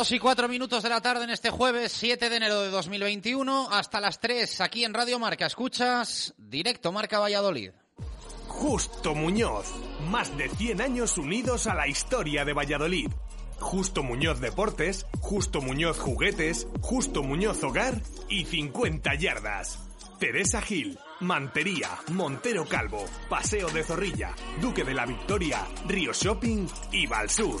Dos y cuatro minutos de la tarde en este jueves 7 de enero de 2021 hasta las 3 aquí en Radio Marca. Escuchas directo Marca Valladolid. Justo Muñoz. Más de 100 años unidos a la historia de Valladolid. Justo Muñoz Deportes, Justo Muñoz Juguetes, Justo Muñoz Hogar y 50 Yardas. Teresa Gil, Mantería, Montero Calvo, Paseo de Zorrilla, Duque de la Victoria, Río Shopping y Valsur.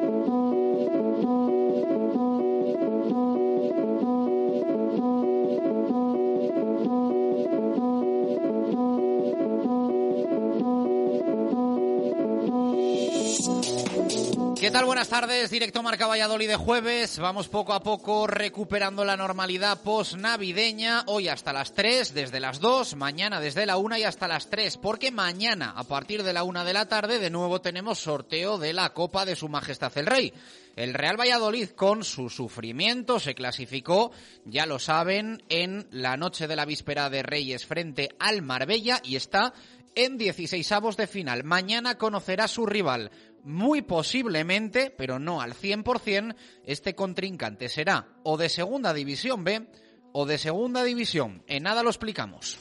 Buenas tardes, directo Marca Valladolid de jueves. Vamos poco a poco recuperando la normalidad post-navideña. Hoy hasta las 3, desde las 2, mañana desde la 1 y hasta las 3, porque mañana a partir de la 1 de la tarde de nuevo tenemos sorteo de la Copa de Su Majestad el Rey. El Real Valladolid con su sufrimiento se clasificó, ya lo saben, en la noche de la víspera de Reyes frente al Marbella y está en 16 avos de final. Mañana conocerá su rival. Muy posiblemente, pero no al 100%, este contrincante será o de Segunda División B o de Segunda División. En nada lo explicamos.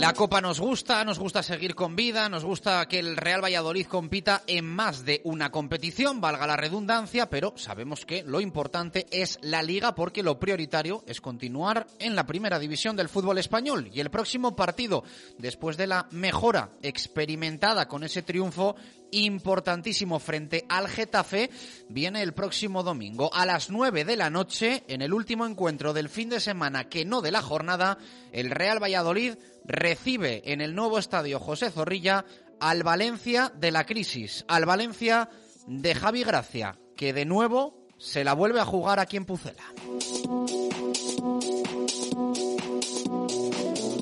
La Copa nos gusta, nos gusta seguir con vida, nos gusta que el Real Valladolid compita en más de una competición, valga la redundancia, pero sabemos que lo importante es la liga porque lo prioritario es continuar en la primera división del fútbol español. Y el próximo partido, después de la mejora experimentada con ese triunfo importantísimo frente al Getafe, viene el próximo domingo a las 9 de la noche, en el último encuentro del fin de semana, que no de la jornada, el Real Valladolid recibe en el nuevo estadio José Zorrilla al Valencia de la crisis, al Valencia de Javi Gracia, que de nuevo se la vuelve a jugar aquí en Pucela.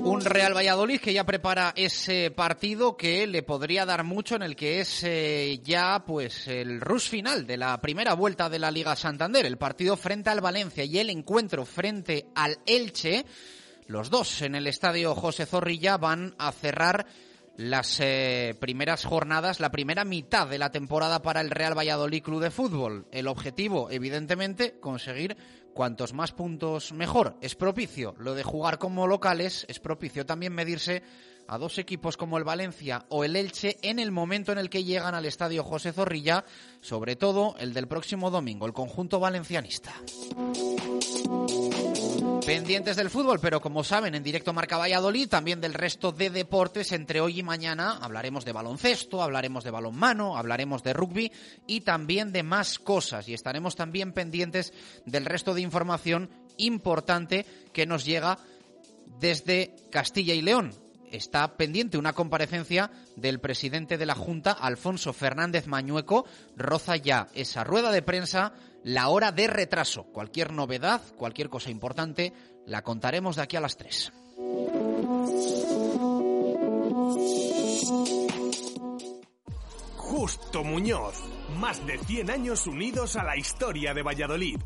Un Real Valladolid que ya prepara ese partido que le podría dar mucho en el que es eh, ya pues el rush final de la primera vuelta de la Liga Santander, el partido frente al Valencia y el encuentro frente al Elche. Los dos en el estadio José Zorrilla van a cerrar las eh, primeras jornadas, la primera mitad de la temporada para el Real Valladolid Club de Fútbol. El objetivo, evidentemente, conseguir cuantos más puntos mejor. Es propicio lo de jugar como locales, es propicio también medirse a dos equipos como el Valencia o el Elche en el momento en el que llegan al estadio José Zorrilla, sobre todo el del próximo domingo, el conjunto valencianista. Pendientes del fútbol, pero como saben, en directo Marca Valladolid, también del resto de deportes, entre hoy y mañana hablaremos de baloncesto, hablaremos de balonmano, hablaremos de rugby y también de más cosas. Y estaremos también pendientes del resto de información importante que nos llega desde Castilla y León. está pendiente una comparecencia del presidente de la Junta, Alfonso Fernández Mañueco. Roza ya esa rueda de prensa, la hora de retraso. Cualquier novedad, cualquier cosa importante, la contaremos de aquí a las 3. Justo Muñoz. Más de 100 años unidos a la historia de Valladolid.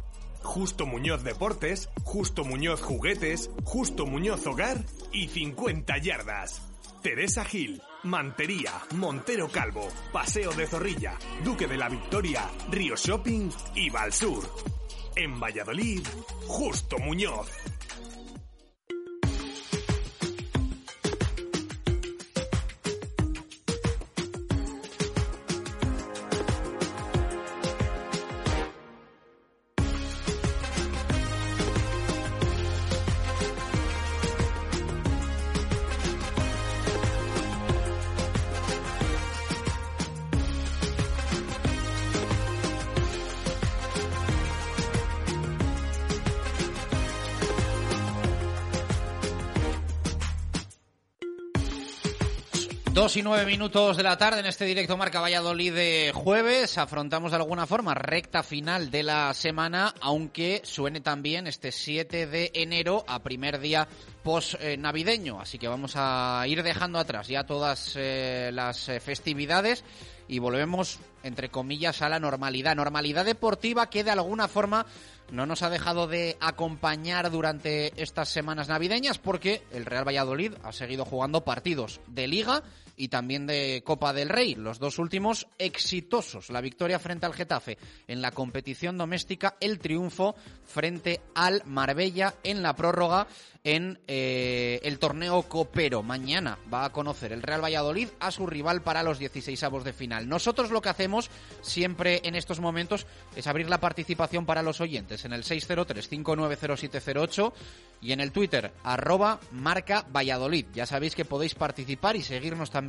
Justo Muñoz Deportes, Justo Muñoz Juguetes, Justo Muñoz Hogar y 50 Yardas. Teresa Gil, Mantería, Montero Calvo, Paseo de Zorrilla, Duque de la Victoria, Río Shopping y Valsur. En Valladolid, Justo Muñoz. Dos y nueve minutos de la tarde en este directo Marca Valladolid de jueves. Afrontamos de alguna forma recta final de la semana, aunque suene también este 7 de enero a primer día post navideño. Así que vamos a ir dejando atrás ya todas eh, las eh, festividades y volvemos, entre comillas, a la normalidad. Normalidad deportiva que de alguna forma no nos ha dejado de acompañar durante estas semanas navideñas porque el Real Valladolid ha seguido jugando partidos de liga y también de Copa del Rey, los dos últimos exitosos. La victoria frente al Getafe en la competición doméstica, el triunfo frente al Marbella en la prórroga en eh, el torneo copero. Mañana va a conocer el Real Valladolid a su rival para los 16 avos de final. Nosotros lo que hacemos siempre en estos momentos es abrir la participación para los oyentes en el 603-590708 y en el Twitter arroba marca Valladolid. Ya sabéis que podéis participar y seguirnos también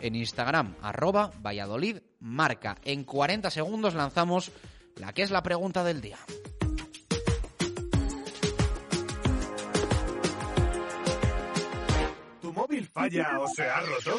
en Instagram arroba Valladolid marca. En 40 segundos lanzamos la que es la pregunta del día. ¿Tu móvil falla o se ha roto?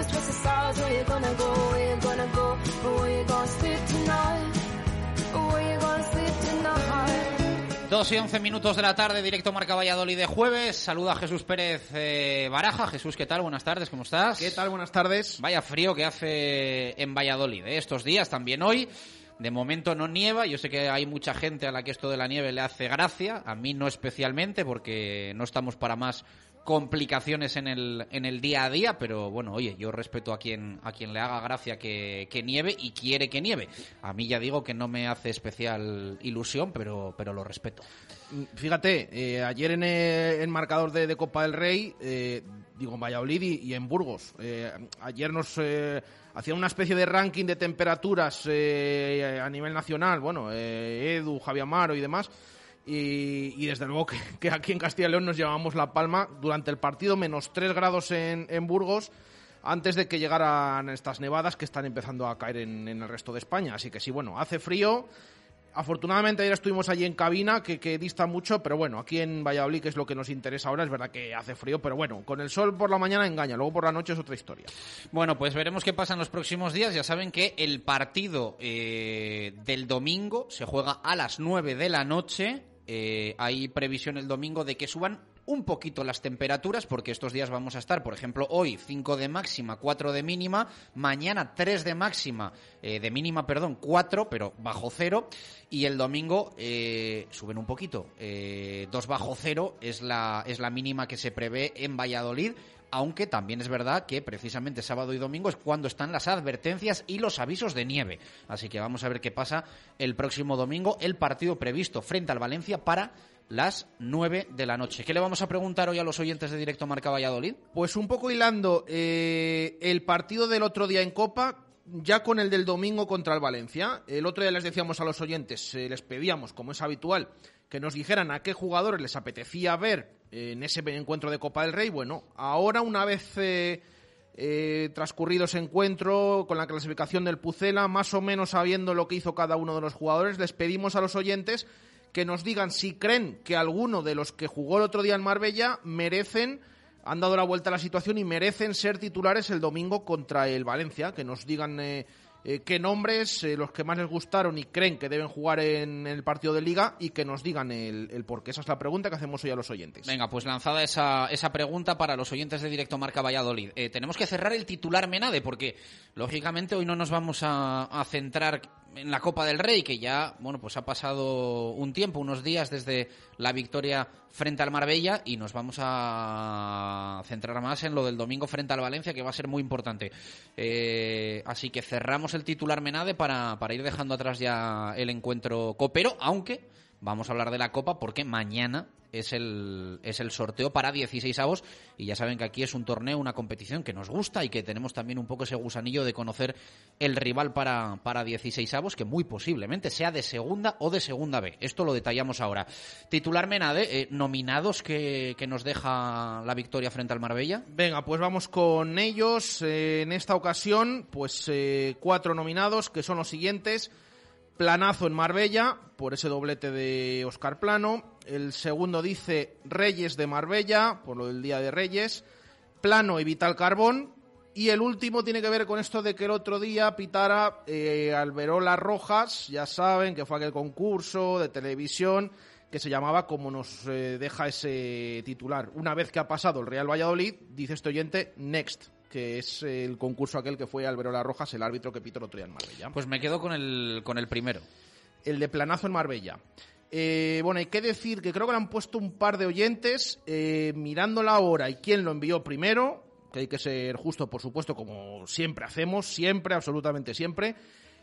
morning and your hip is towards the stars. Where you gonna go? Where you gonna go? Or where you gonna sleep tonight? Or where you gonna sleep tonight? Dos y once minutos de la tarde, directo Marca Valladolid de jueves. Saluda a Jesús Pérez eh, Baraja. Jesús, ¿qué tal? Buenas tardes, ¿cómo estás? ¿Qué tal? Buenas tardes. Vaya frío que hace en Valladolid eh, estos días, también hoy. De momento no nieva, yo sé que hay mucha gente a la que esto de la nieve le hace gracia, a mí no especialmente porque no estamos para más complicaciones en el, en el día a día, pero bueno, oye, yo respeto a quien, a quien le haga gracia que, que nieve y quiere que nieve. A mí ya digo que no me hace especial ilusión, pero, pero lo respeto. Fíjate, eh, ayer en el, marcador de, de Copa del Rey, eh, digo en Valladolid y, y en Burgos, eh, ayer nos hacían una especie de ranking de temperaturas a nivel nacional, bueno, Edu, Javier Amaro y demás. Y, desde luego que, aquí en Castilla y León nos llevamos la palma durante el partido, menos 3 grados en, Burgos, antes de que llegaran estas nevadas que están empezando a caer en, el resto de España. Así que sí, bueno, hace frío. Afortunadamente ayer estuvimos allí en cabina, que, que, dista mucho, pero bueno, aquí en Valladolid, que es lo que nos interesa ahora, es verdad que hace frío, pero bueno, con el sol por la mañana engaña, luego por la noche es otra historia. Bueno, pues veremos qué pasa en los próximos días. Ya saben que el partido eh, del domingo se juega a las 9 de la noche. Eh, hay previsión el domingo de que suban un poquito las temperaturas, porque estos días vamos a estar, por ejemplo, hoy 5 de máxima, 4 de mínima, mañana 3 de máxima, eh, de mínima, perdón, 4, pero bajo cero, y el domingo eh, suben un poquito, eh, 2 bajo cero es la, es la mínima que se prevé en Valladolid, aunque también es verdad que precisamente sábado y domingo es cuando están las advertencias y los avisos de nieve. Así que vamos a ver qué pasa el próximo domingo, el partido previsto frente al Valencia para las 9 de la noche. ¿Qué le vamos a preguntar hoy a los oyentes de Directo Marca Valladolid? Pues un poco hilando eh, el partido del otro día en Copa, ya con el del domingo contra el Valencia. El otro día les decíamos a los oyentes, eh, les pedíamos, como es habitual, que nos dijeran a qué jugadores les apetecía ver en ese encuentro de Copa del Rey. Bueno, ahora una vez eh, eh, transcurrido ese encuentro con la clasificación del Pucela, más o menos sabiendo lo que hizo cada uno de los jugadores, les pedimos a los oyentes que nos digan si creen que alguno de los que jugó el otro día en Marbella merecen, han dado la vuelta a la situación y merecen ser titulares el domingo contra el Valencia, que nos digan eh, eh, qué nombres, eh, los que más les gustaron y creen que deben jugar en el partido de liga y que nos digan el, por qué. Esa es la pregunta que hacemos hoy a los oyentes. Venga, pues lanzada esa, esa pregunta para los oyentes de Directo Marca Valladolid. Eh, tenemos que cerrar el titular Menade porque, lógicamente, hoy no nos vamos a centrar en la Copa del Rey, que ya, bueno, pues ha pasado un tiempo, unos días desde la victoria frente al Marbella y nos vamos a centrar más en lo del domingo frente al Valencia, que va a ser muy importante. Eh, así que cerramos el titular Menade para, para ir dejando atrás ya el encuentro copero, aunque vamos a hablar de la Copa porque mañana es el, es el sorteo para 16 avos y ya saben que aquí es un torneo, una competición que nos gusta y que tenemos también un poco ese gusanillo de conocer el rival para, para 16 avos que muy posiblemente sea de segunda o de segunda B. Esto lo detallamos ahora. Titular Menade, eh, nominados que, que, nos deja la victoria frente al Marbella. Venga, pues vamos con ellos. Eh, en esta ocasión, pues eh, cuatro nominados que son los siguientes. Planazo en Marbella, por ese doblete de Oscar Plano. El segundo dice Reyes de Marbella, por lo del Día de Reyes. Plano y Vital Carbón. Y el último tiene que ver con esto de que el otro día pitara eh, Rojas, ya saben que fue aquel concurso de televisión que se llamaba como nos eh, deja ese titular. Una vez que ha pasado el Real Valladolid, dice este oyente, next que es el concurso aquel que fue Alberola Rojas, el árbitro que pitó el otro día en Marbella. Pues me quedo con el, con el primero. El de planazo en Marbella. Eh, bueno, hay que decir que creo que le han puesto un par de oyentes eh, mirando la hora y quién lo envió primero, que hay que ser justo, por supuesto, como siempre hacemos, siempre, absolutamente siempre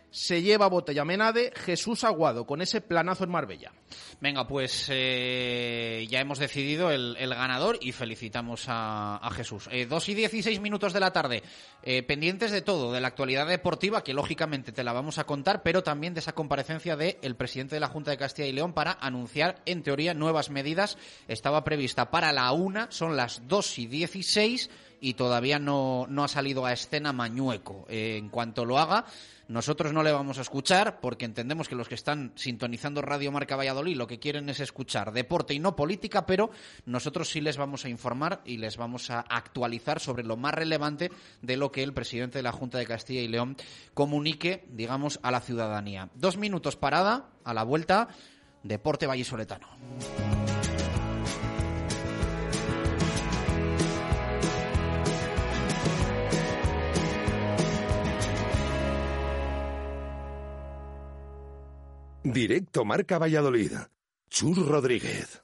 se lleva botella Menade Jesús Aguado con ese planazo en Marbella. Venga, pues eh, ya hemos decidido el, el, ganador y felicitamos a, Jesús. Eh, 2 y 16 minutos de la tarde, eh, pendientes de todo, de la actualidad deportiva, que lógicamente te la vamos a contar, pero también de esa comparecencia del el presidente de la Junta de Castilla y León para anunciar, en teoría, nuevas medidas. Estaba prevista para la una, son las 2 y 16 y todavía no, no ha salido a escena Mañueco. Eh, en cuanto lo haga, nosotros no le vamos a escuchar porque entendemos que los que están sintonizando Radio Marca Valladolid lo que quieren es escuchar deporte y no política, pero nosotros sí les vamos a informar y les vamos a actualizar sobre lo más relevante de lo que el presidente de la Junta de Castilla y León comunique, digamos, a la ciudadanía. Dos minutos parada, a la vuelta, Deporte Vallisoletano. Directo Marca Valladolid. Chur Rodríguez.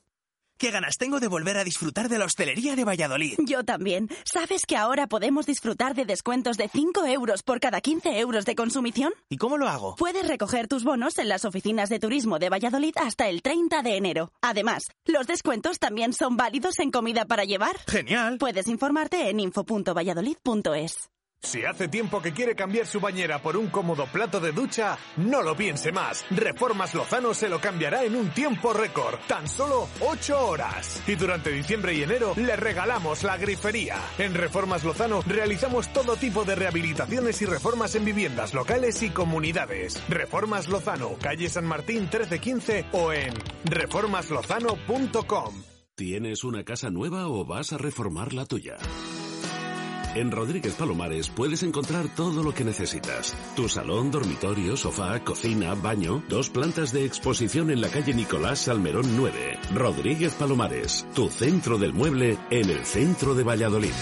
¿Qué ganas tengo de volver a disfrutar de la hostelería de Valladolid? Yo también. ¿Sabes que ahora podemos disfrutar de descuentos de 5 euros por cada 15 euros de consumición? ¿Y cómo lo hago? Puedes recoger tus bonos en las oficinas de turismo de Valladolid hasta el 30 de enero. Además, los descuentos también son válidos en comida para llevar. ¡Genial! Puedes informarte en info.valladolid.es. Si hace tiempo que quiere cambiar su bañera por un cómodo plato de ducha, no lo piense más. Reformas Lozano se lo cambiará en un tiempo récord, tan solo 8 horas. Y durante diciembre y enero le regalamos la grifería. En Reformas Lozano realizamos todo tipo de rehabilitaciones y reformas en viviendas locales y comunidades. Reformas Lozano, calle San Martín 1315 o en reformaslozano.com. ¿Tienes una casa nueva o vas a reformar la tuya? En Rodríguez Palomares puedes encontrar todo lo que necesitas. Tu salón, dormitorio, sofá, cocina, baño, dos plantas de exposición en la calle Nicolás Salmerón 9. Rodríguez Palomares, tu centro del mueble en el centro de Valladolid.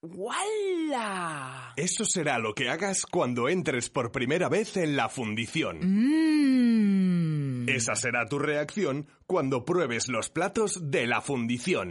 ¡Wala! Eso será lo que hagas cuando entres por primera vez en la fundición. Mmm. Esa será tu reacción cuando pruebes los platos de la fundición.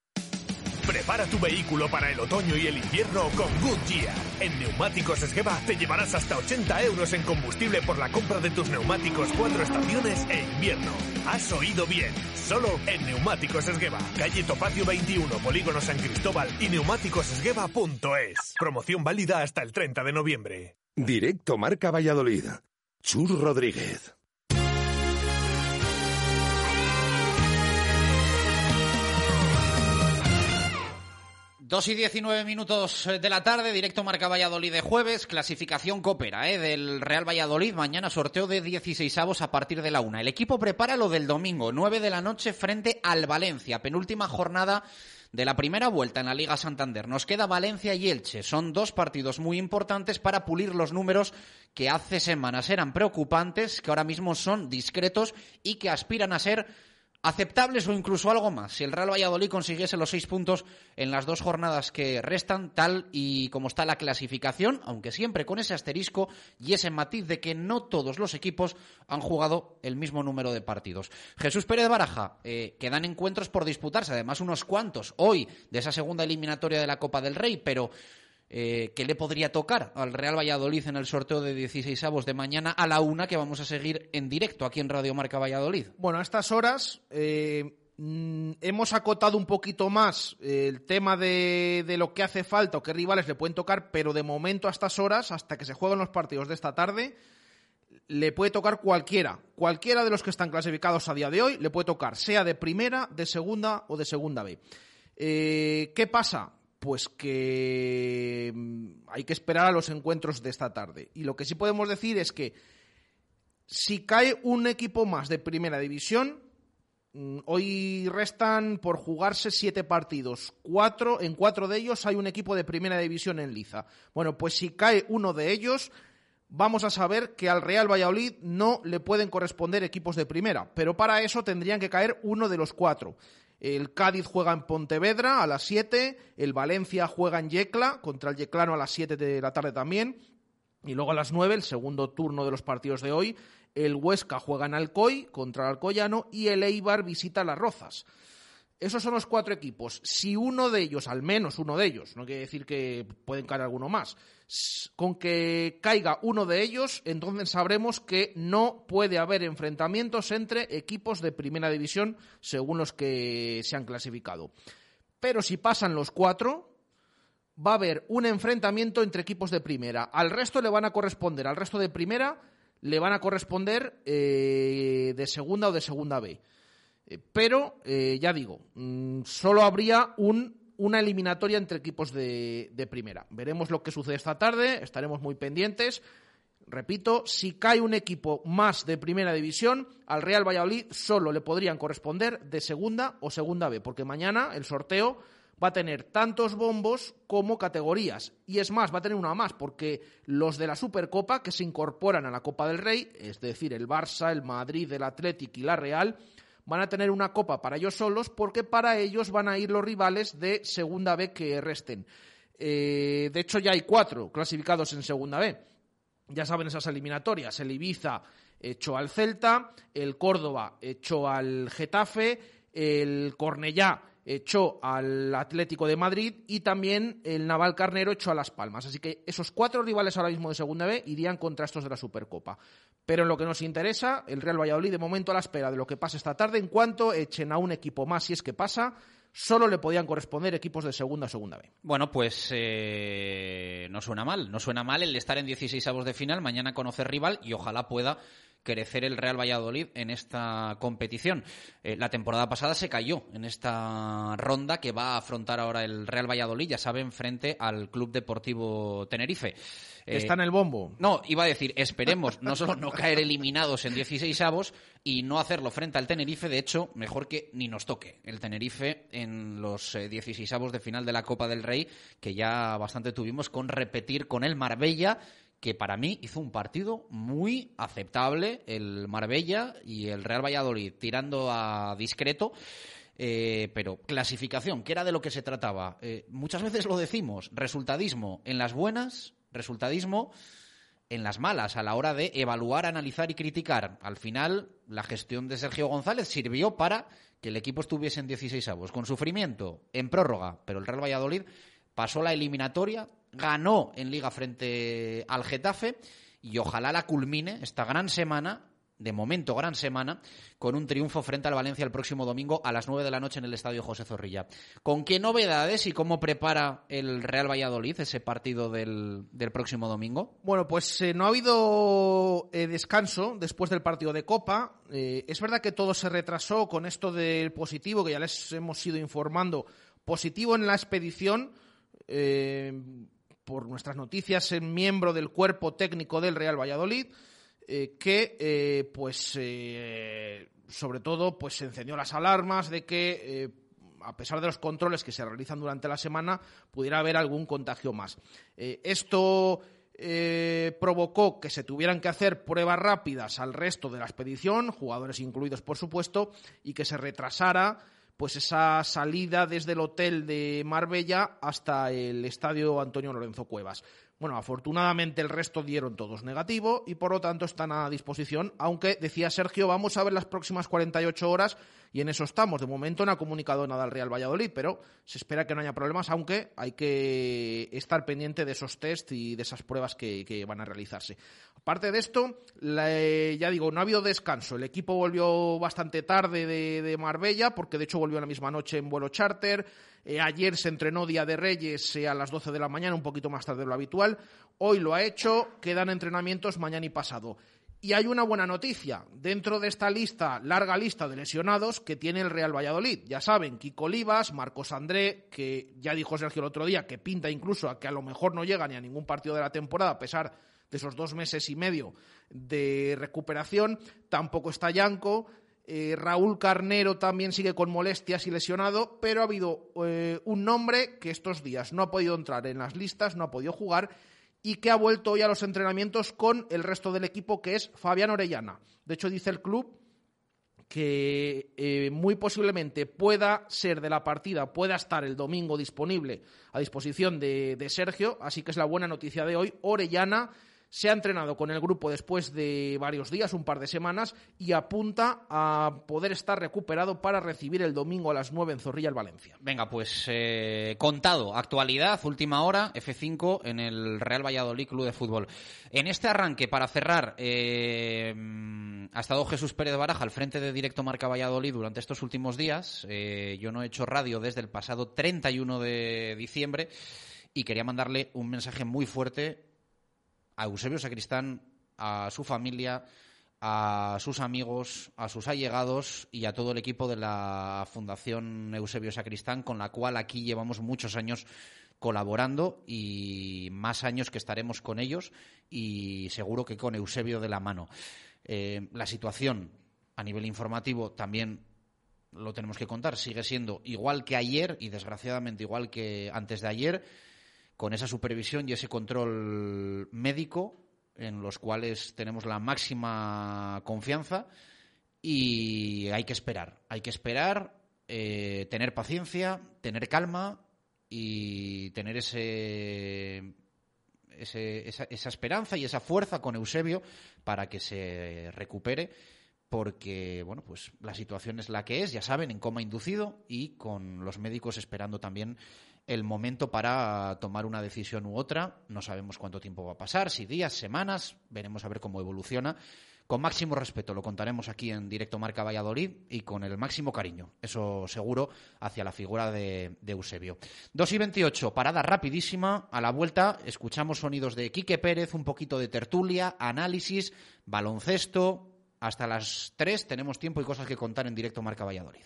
Prepara tu vehículo para el otoño y el invierno con Goodyear. En Neumáticos Esgueva te llevarás hasta 80 euros en combustible por la compra de tus neumáticos cuatro estaciones e invierno. Has oído bien, solo en Neumáticos Esgueva. Calle Topacio 21, Polígono San Cristóbal y neumáticosesgueva.es. Promoción válida hasta el 30 de noviembre. Directo Marca Valladolid. Chur Rodríguez. 2 y 19 minutos de la tarde, directo Marca Valladolid de jueves, clasificación Copera ¿eh? del Real Valladolid, mañana sorteo de 16 avos a partir de la una. El equipo prepara lo del domingo, 9 de la noche frente al Valencia, penúltima jornada de la primera vuelta en la Liga Santander. Nos queda Valencia y Elche. Son dos partidos muy importantes para pulir los números que hace semanas eran preocupantes, que ahora mismo son discretos y que aspiran a ser aceptables o incluso algo más. Si el Real Valladolid consiguiese los seis puntos en las dos jornadas que restan, tal y como está la clasificación, aunque siempre con ese asterisco y ese matiz de que no todos los equipos han jugado el mismo número de partidos. Jesús Pérez Baraja, eh, quedan encuentros por disputarse, además unos cuantos hoy de esa segunda eliminatoria de la Copa del Rey, pero eh, que le podría tocar al Real Valladolid en el sorteo de 16 avos de mañana a la una que vamos a seguir en directo aquí en Radio Marca Valladolid. Bueno, a estas horas eh, mm, hemos acotado un poquito más el tema de, de, lo que hace falta o qué rivales le pueden tocar, pero de momento a estas horas, hasta que se jueguen los partidos de esta tarde, le puede tocar cualquiera. Cualquiera de los que están clasificados a día de hoy le puede tocar, sea de primera, de segunda o de segunda B. Eh, ¿Qué pasa? Pues que mm, hay que esperar a los encuentros de esta tarde. Y lo que sí podemos decir es que si cae un equipo más de primera división, mm, hoy restan por jugarse siete partidos. Cuatro, en cuatro de ellos hay un equipo de primera división en liza. Bueno, pues si cae uno de ellos, vamos a saber que al Real Valladolid no le pueden corresponder equipos de primera. Pero para eso tendrían que caer uno de los cuatro. El Cádiz juega en Pontevedra a las 7, el Valencia juega en Yecla contra el Yeclano a las 7 de la tarde también. Y luego a las 9, el segundo turno de los partidos de hoy, el Huesca juega en Alcoy contra el Alcoyano y el Eibar visita las Rozas. Esos son los cuatro equipos. Si uno de ellos, al menos uno de ellos, no quiere decir que pueden caer alguno más, con que caiga uno de ellos, entonces sabremos que no puede haber enfrentamientos entre equipos de primera división según los que se han clasificado. Pero si pasan los cuatro, va a haber un enfrentamiento entre equipos de primera. Al resto le van a corresponder, al resto de primera le van a corresponder eh, de segunda o de segunda B. Eh, pero, eh, ya digo, mm, solo habría un, una eliminatoria entre equipos de, primera. Veremos lo que sucede esta tarde, estaremos muy pendientes. Repito, si cae un equipo más de primera división, al Real Valladolid solo le podrían corresponder de segunda o segunda B, porque mañana el sorteo va a tener tantos bombos como categorías. Y es más, va a tener una más, porque los de la Supercopa que se incorporan a la Copa del Rey, es decir, el Barça, el Madrid, el Athletic y la Real, van a tener una copa para ellos solos, porque para ellos van a ir los rivales de segunda B que resten. Eh, de hecho, ya hay cuatro clasificados en segunda B. Ya saben esas eliminatorias. El Ibiza echó al Celta, el Córdoba echó al Getafe, el Cornellá echó al Atlético de Madrid y también el Naval Carnero echó a Las Palmas. Así que esos cuatro rivales ahora mismo de Segunda B irían contra estos de la Supercopa. Pero en lo que nos interesa, el Real Valladolid de momento a la espera de lo que pase esta tarde, en cuanto echen a un equipo más, si es que pasa, solo le podían corresponder equipos de segunda o segunda B. Bueno, pues eh, no suena mal. No suena mal el estar en 16 avos de final, mañana conocer rival y ojalá pueda crecer el Real Valladolid en esta competición. Eh, la temporada pasada se cayó en esta ronda que va a afrontar ahora el Real Valladolid, ya saben, frente al Club Deportivo Tenerife. Eh, Está en el bombo. No, iba a decir, esperemos no solo no caer eliminados en 16 avos y no hacerlo frente al Tenerife, de hecho, mejor que ni nos toque el Tenerife en los 16 avos de final de la Copa del Rey, que ya bastante tuvimos con repetir con el Marbella que para mí hizo un partido muy aceptable, el Marbella y el Real Valladolid, tirando a discreto. Eh, pero clasificación, que era de lo que se trataba. Eh, muchas veces lo decimos, resultadismo en las buenas, resultadismo en las malas, a la hora de evaluar, analizar y criticar. Al final, la gestión de Sergio González sirvió para que el equipo estuviese en 16 avos, con sufrimiento, en prórroga, pero el Real Valladolid pasó la eliminatoria, ganó en liga frente al Getafe y ojalá la culmine esta gran semana, de momento gran semana, con un triunfo frente al Valencia el próximo domingo a las 9 de la noche en el Estadio José Zorrilla. ¿Con qué novedades y cómo prepara el Real Valladolid ese partido del, próximo domingo? Bueno, pues eh, no ha habido eh, descanso después del partido de Copa. Eh, es verdad que todo se retrasó con esto del positivo, que ya les hemos ido informando. Positivo en la expedición por nuestras noticias, en miembro del cuerpo técnico del Real Valladolid, eh, que, eh, pues, sobre todo, pues encendió las alarmas de que a pesar de los controles que se realizan durante la semana, pudiera haber algún contagio más. esto provocó que se tuvieran que hacer pruebas rápidas al resto de la expedición, jugadores incluidos, por supuesto, y que se retrasara pues esa salida desde el hotel de Marbella hasta el estadio Antonio Lorenzo Cuevas. Bueno, afortunadamente el resto dieron todos negativo y por lo tanto están a disposición, aunque decía Sergio, vamos a ver las próximas 48 horas y en eso estamos. De momento no ha comunicado nada al Real Valladolid, pero se espera que no haya problemas, aunque hay que estar pendiente de esos test y de esas pruebas que, van a realizarse. Aparte de esto, ya digo, no ha habido descanso. El equipo volvió bastante tarde de, Marbella, porque de hecho volvió la misma noche en vuelo charter. Eh, ayer se entrenó Día de Reyes eh, a las 12 de la mañana, un poquito más tarde de lo habitual. Hoy lo ha hecho, quedan entrenamientos mañana y pasado. Y hay una buena noticia. Dentro de esta lista, larga lista de lesionados que tiene el Real Valladolid. Ya saben, Kiko Olivas, Marcos André, que ya dijo Sergio el otro día que pinta incluso a que a lo mejor no llega ni a ningún partido de la temporada, a pesar de esos dos meses y medio de recuperación. Tampoco está Yanco. Eh, Raúl Carnero también sigue con molestias y lesionado, pero ha habido eh, un nombre que estos días no ha podido entrar en las listas, no ha podido jugar y que ha vuelto hoy a los entrenamientos con el resto del equipo, que es Fabián Orellana. De hecho, dice el club que eh, muy posiblemente pueda ser de la partida, pueda estar el domingo disponible a disposición de Sergio, así que es la buena noticia de hoy. Orellana se ha entrenado con el grupo después de varios días, un par de semanas, y apunta a poder estar recuperado para recibir el domingo a las 9 en Zorrilla el Valencia. Venga, pues eh, contado, actualidad, última hora, F5 en el Real Valladolid Club de Fútbol. En este arranque, para cerrar, eh, ha estado Jesús Pérez Baraja al frente de Directo Marca Valladolid durante estos últimos días. Eh, yo no he hecho radio desde el pasado 31 de diciembre y quería mandarle un mensaje muy fuerte a Eusebio Sacristán, a su familia, a sus amigos, a sus allegados y a todo el equipo de la Fundación Eusebio Sacristán, con la cual aquí llevamos muchos años colaborando y más años que estaremos con ellos y seguro que con Eusebio de la mano. Eh, la situación a nivel informativo también lo tenemos que contar, sigue siendo igual que ayer y desgraciadamente igual que antes de ayer, con esa supervisión y ese control médico en los cuales tenemos la máxima confianza y hay que esperar, hay que esperar, eh, tener paciencia, tener calma y tener ese, esa, esa esperanza y esa fuerza con Eusebio para que se recupere porque bueno, pues la situación es la que es, ya saben, en coma inducido y con los médicos esperando también el momento para tomar una decisión u otra. No sabemos cuánto tiempo va a pasar, si días, semanas, veremos a ver cómo evoluciona. Con máximo respeto lo contaremos aquí en directo Marca Valladolid y con el máximo cariño, eso seguro, hacia la figura de, de Eusebio. 2 y 28, parada rapidísima. A la vuelta escuchamos sonidos de Quique Pérez, un poquito de tertulia, análisis, baloncesto. Hasta las 3 tenemos tiempo y cosas que contar en directo Marca Valladolid.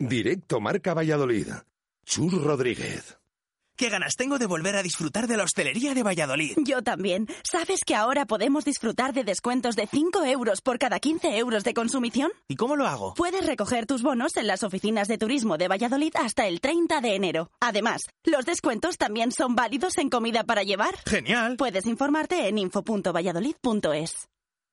Directo Marca Valladolid. Chur Rodríguez. Qué ganas tengo de volver a disfrutar de la hostelería de Valladolid. Yo también. ¿Sabes que ahora podemos disfrutar de descuentos de 5 euros por cada 15 euros de consumición? ¿Y cómo lo hago? Puedes recoger tus bonos en las oficinas de turismo de Valladolid hasta el 30 de enero. Además, los descuentos también son válidos en comida para llevar. Genial. Puedes informarte en info.valladolid.es.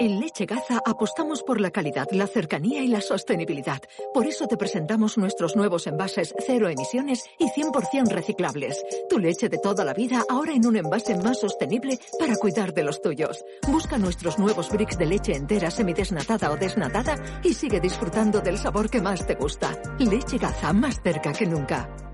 En Leche Gaza apostamos por la calidad, la cercanía y la sostenibilidad. Por eso te presentamos nuestros nuevos envases cero emisiones y 100% reciclables. Tu leche de toda la vida ahora en un envase más sostenible para cuidar de los tuyos. Busca nuestros nuevos bricks de leche entera semidesnatada o desnatada y sigue disfrutando del sabor que más te gusta. Leche Gaza más cerca que nunca.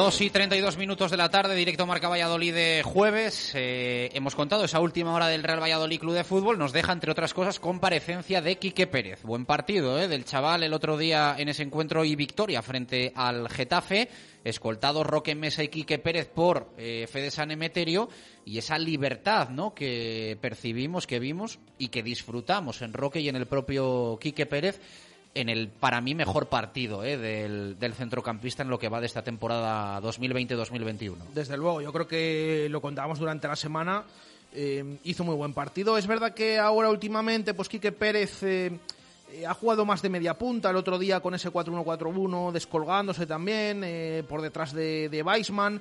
Dos y 32 minutos de la tarde, directo Marca Valladolid de jueves. Eh, hemos contado esa última hora del Real Valladolid Club de Fútbol. Nos deja, entre otras cosas, comparecencia de Quique Pérez. Buen partido eh, del chaval el otro día en ese encuentro y victoria frente al Getafe. Escoltado Roque Mesa y Quique Pérez por eh, Fede San Emeterio. Y esa libertad ¿no? que percibimos, que vimos y que disfrutamos en Roque y en el propio Quique Pérez en el para mí mejor partido ¿eh? del, del, centrocampista en lo que va de esta temporada 2020-2021. Desde luego, yo creo que lo contábamos durante la semana. Eh, hizo muy buen partido. Es verdad que ahora últimamente, pues Quique Pérez eh, ha jugado más de media punta. El otro día con ese 4-1-4-1, descolgándose también por detrás de, de Weisman,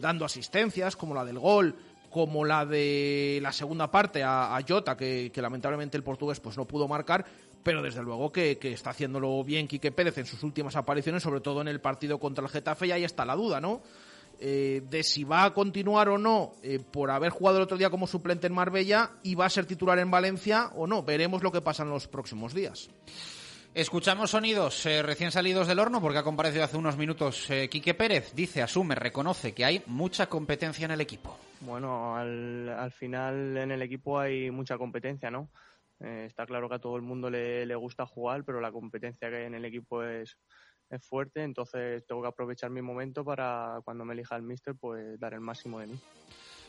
dando asistencias como la del gol como la de la segunda parte a, a Jota, que, que, lamentablemente el portugués pues no pudo marcar, pero desde luego que, que, está haciéndolo bien Quique Pérez en sus últimas apariciones, sobre todo en el partido contra el Getafe, y ahí está la duda, ¿no? Eh, de si va a continuar o no eh, por haber jugado el otro día como suplente en Marbella y va a ser titular en Valencia o no. Veremos lo que pasa en los próximos días. Escuchamos sonidos eh, recién salidos del horno porque ha comparecido hace unos minutos eh, Quique Pérez. Dice, asume, reconoce que hay mucha competencia en el equipo. Bueno, al, al final en el equipo hay mucha competencia, ¿no? Eh, está claro que a todo el mundo le, le, gusta jugar, pero la competencia que hay en el equipo es, es fuerte, entonces tengo que aprovechar mi momento para cuando me elija el míster, pues dar el máximo de mí.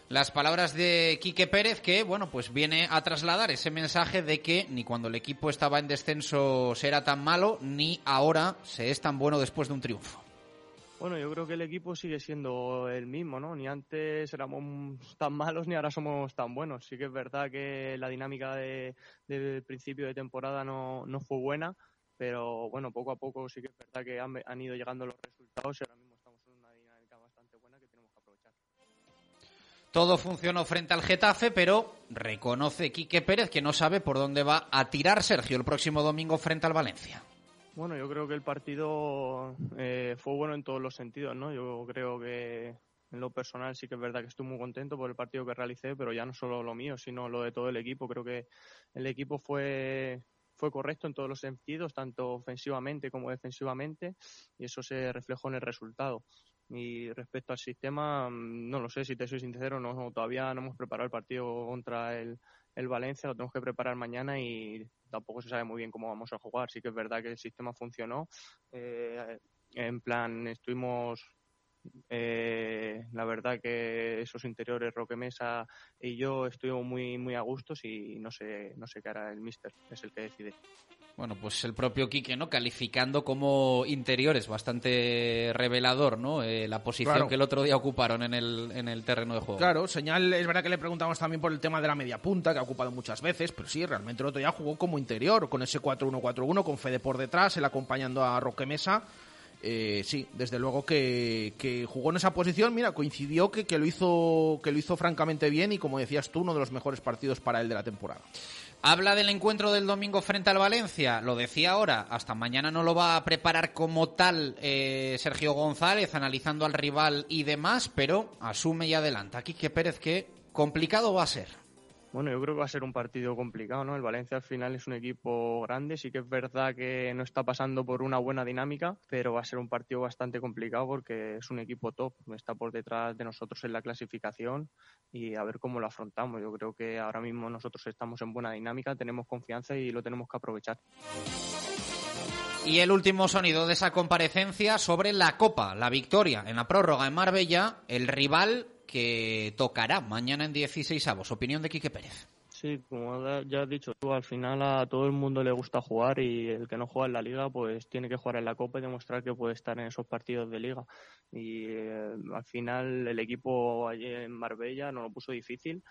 Las palabras de Quique Pérez que, bueno, pues viene a trasladar ese mensaje de que ni cuando el equipo estaba en descenso se era tan malo, ni ahora se es tan bueno después de un triunfo. Bueno, yo creo que el equipo sigue siendo el mismo, ¿no? Ni antes éramos tan malos ni ahora somos tan buenos. Sí que es verdad que la dinámica de, del principio de temporada no, no fue buena, pero bueno, poco a poco sí que es verdad que han, han ido llegando los resultados y ahora mismo estamos en una dinámica bastante buena que tenemos que aprovechar. Todo funcionó frente al Getafe, pero reconoce Quique Pérez que no sabe por dónde va a tirar Sergio el próximo domingo frente al Valencia. Bueno, yo creo que el partido eh, fue bueno en todos los sentidos, ¿no? Yo creo que en lo personal sí que es verdad que estoy muy contento por el partido que realicé, pero ya no solo lo mío, sino lo de todo el equipo. Creo que el equipo fue fue correcto en todos los sentidos, tanto ofensivamente como defensivamente, y eso se reflejó en el resultado. Y respecto al sistema, no lo sé, si te soy sincero, no, todavía no hemos preparado el partido contra el, el Valencia, lo tenemos que preparar mañana y tampoco se sabe muy bien cómo vamos a jugar. Sí que es verdad que el sistema funcionó. Eh, en plan, estuvimos eh, la verdad que esos interiores Roque Mesa y yo estuvimos muy muy a gustos y no sé no sé qué hará el míster es el que decide bueno, pues el propio Quique, ¿no? Calificando como interiores, bastante revelador, ¿no? Eh, la posición claro. que el otro día ocuparon en el, en el terreno de juego. Claro, señal, es verdad que le preguntamos también por el tema de la media punta, que ha ocupado muchas veces, pero sí, realmente el otro día jugó como interior, con ese 4-1-4-1, con Fede por detrás, él acompañando a Roque Mesa. Eh, sí, desde luego que, jugó en esa posición. Mira, coincidió que, que, lo hizo, que lo hizo francamente bien y, como decías tú, uno de los mejores partidos para él de la temporada. Habla del encuentro del domingo frente al Valencia, lo decía ahora, hasta mañana no lo va a preparar como tal eh, Sergio González, analizando al rival y demás, pero asume y adelanta. Aquí que Pérez que complicado va a ser. Bueno, yo creo que va a ser un partido complicado, ¿no? El Valencia al final es un equipo grande, sí que es verdad que no está pasando por una buena dinámica, pero va a ser un partido bastante complicado porque es un equipo top, está por detrás de nosotros en la clasificación y a ver cómo lo afrontamos. Yo creo que ahora mismo nosotros estamos en buena dinámica, tenemos confianza y lo tenemos que aprovechar. Y el último sonido de esa comparecencia sobre la Copa, la victoria en la prórroga en Marbella, el rival que tocará mañana en 16 avos. Opinión de Quique Pérez. Sí, como ya has dicho tú, al final a todo el mundo le gusta jugar y el que no juega en la liga pues tiene que jugar en la Copa y demostrar que puede estar en esos partidos de liga. Y eh, al final el equipo allí en Marbella nos lo puso difícil.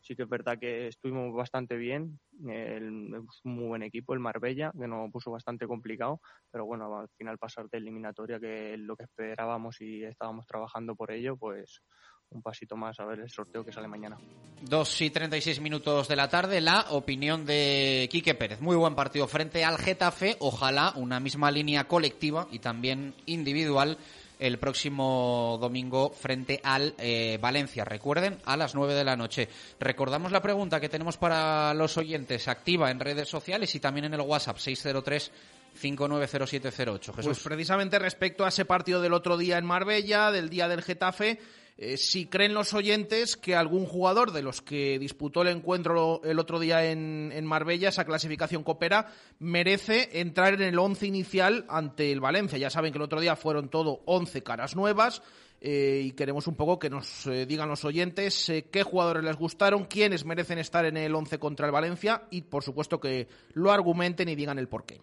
Sí que es verdad que estuvimos bastante bien, el, es un muy buen equipo el Marbella, que nos puso bastante complicado, pero bueno, al final pasar de eliminatoria, que es lo que esperábamos y estábamos trabajando por ello, pues un pasito más a ver el sorteo que sale mañana. Dos y 36 minutos de la tarde, la opinión de Quique Pérez. Muy buen partido frente al Getafe, ojalá una misma línea colectiva y también individual el próximo domingo frente al eh, Valencia. Recuerden, a las 9 de la noche. Recordamos la pregunta que tenemos para los oyentes, activa en redes sociales y también en el WhatsApp 603 590708. Jesús. Pues precisamente respecto a ese partido del otro día en Marbella, del día del Getafe, eh, si creen los oyentes que algún jugador de los que disputó el encuentro el otro día en, en Marbella, esa clasificación copera, merece entrar en el once inicial ante el Valencia. Ya saben que el otro día fueron todo once caras nuevas. Eh, y queremos un poco que nos eh, digan los oyentes eh, qué jugadores les gustaron, quiénes merecen estar en el 11 contra el Valencia y por supuesto que lo argumenten y digan el porqué.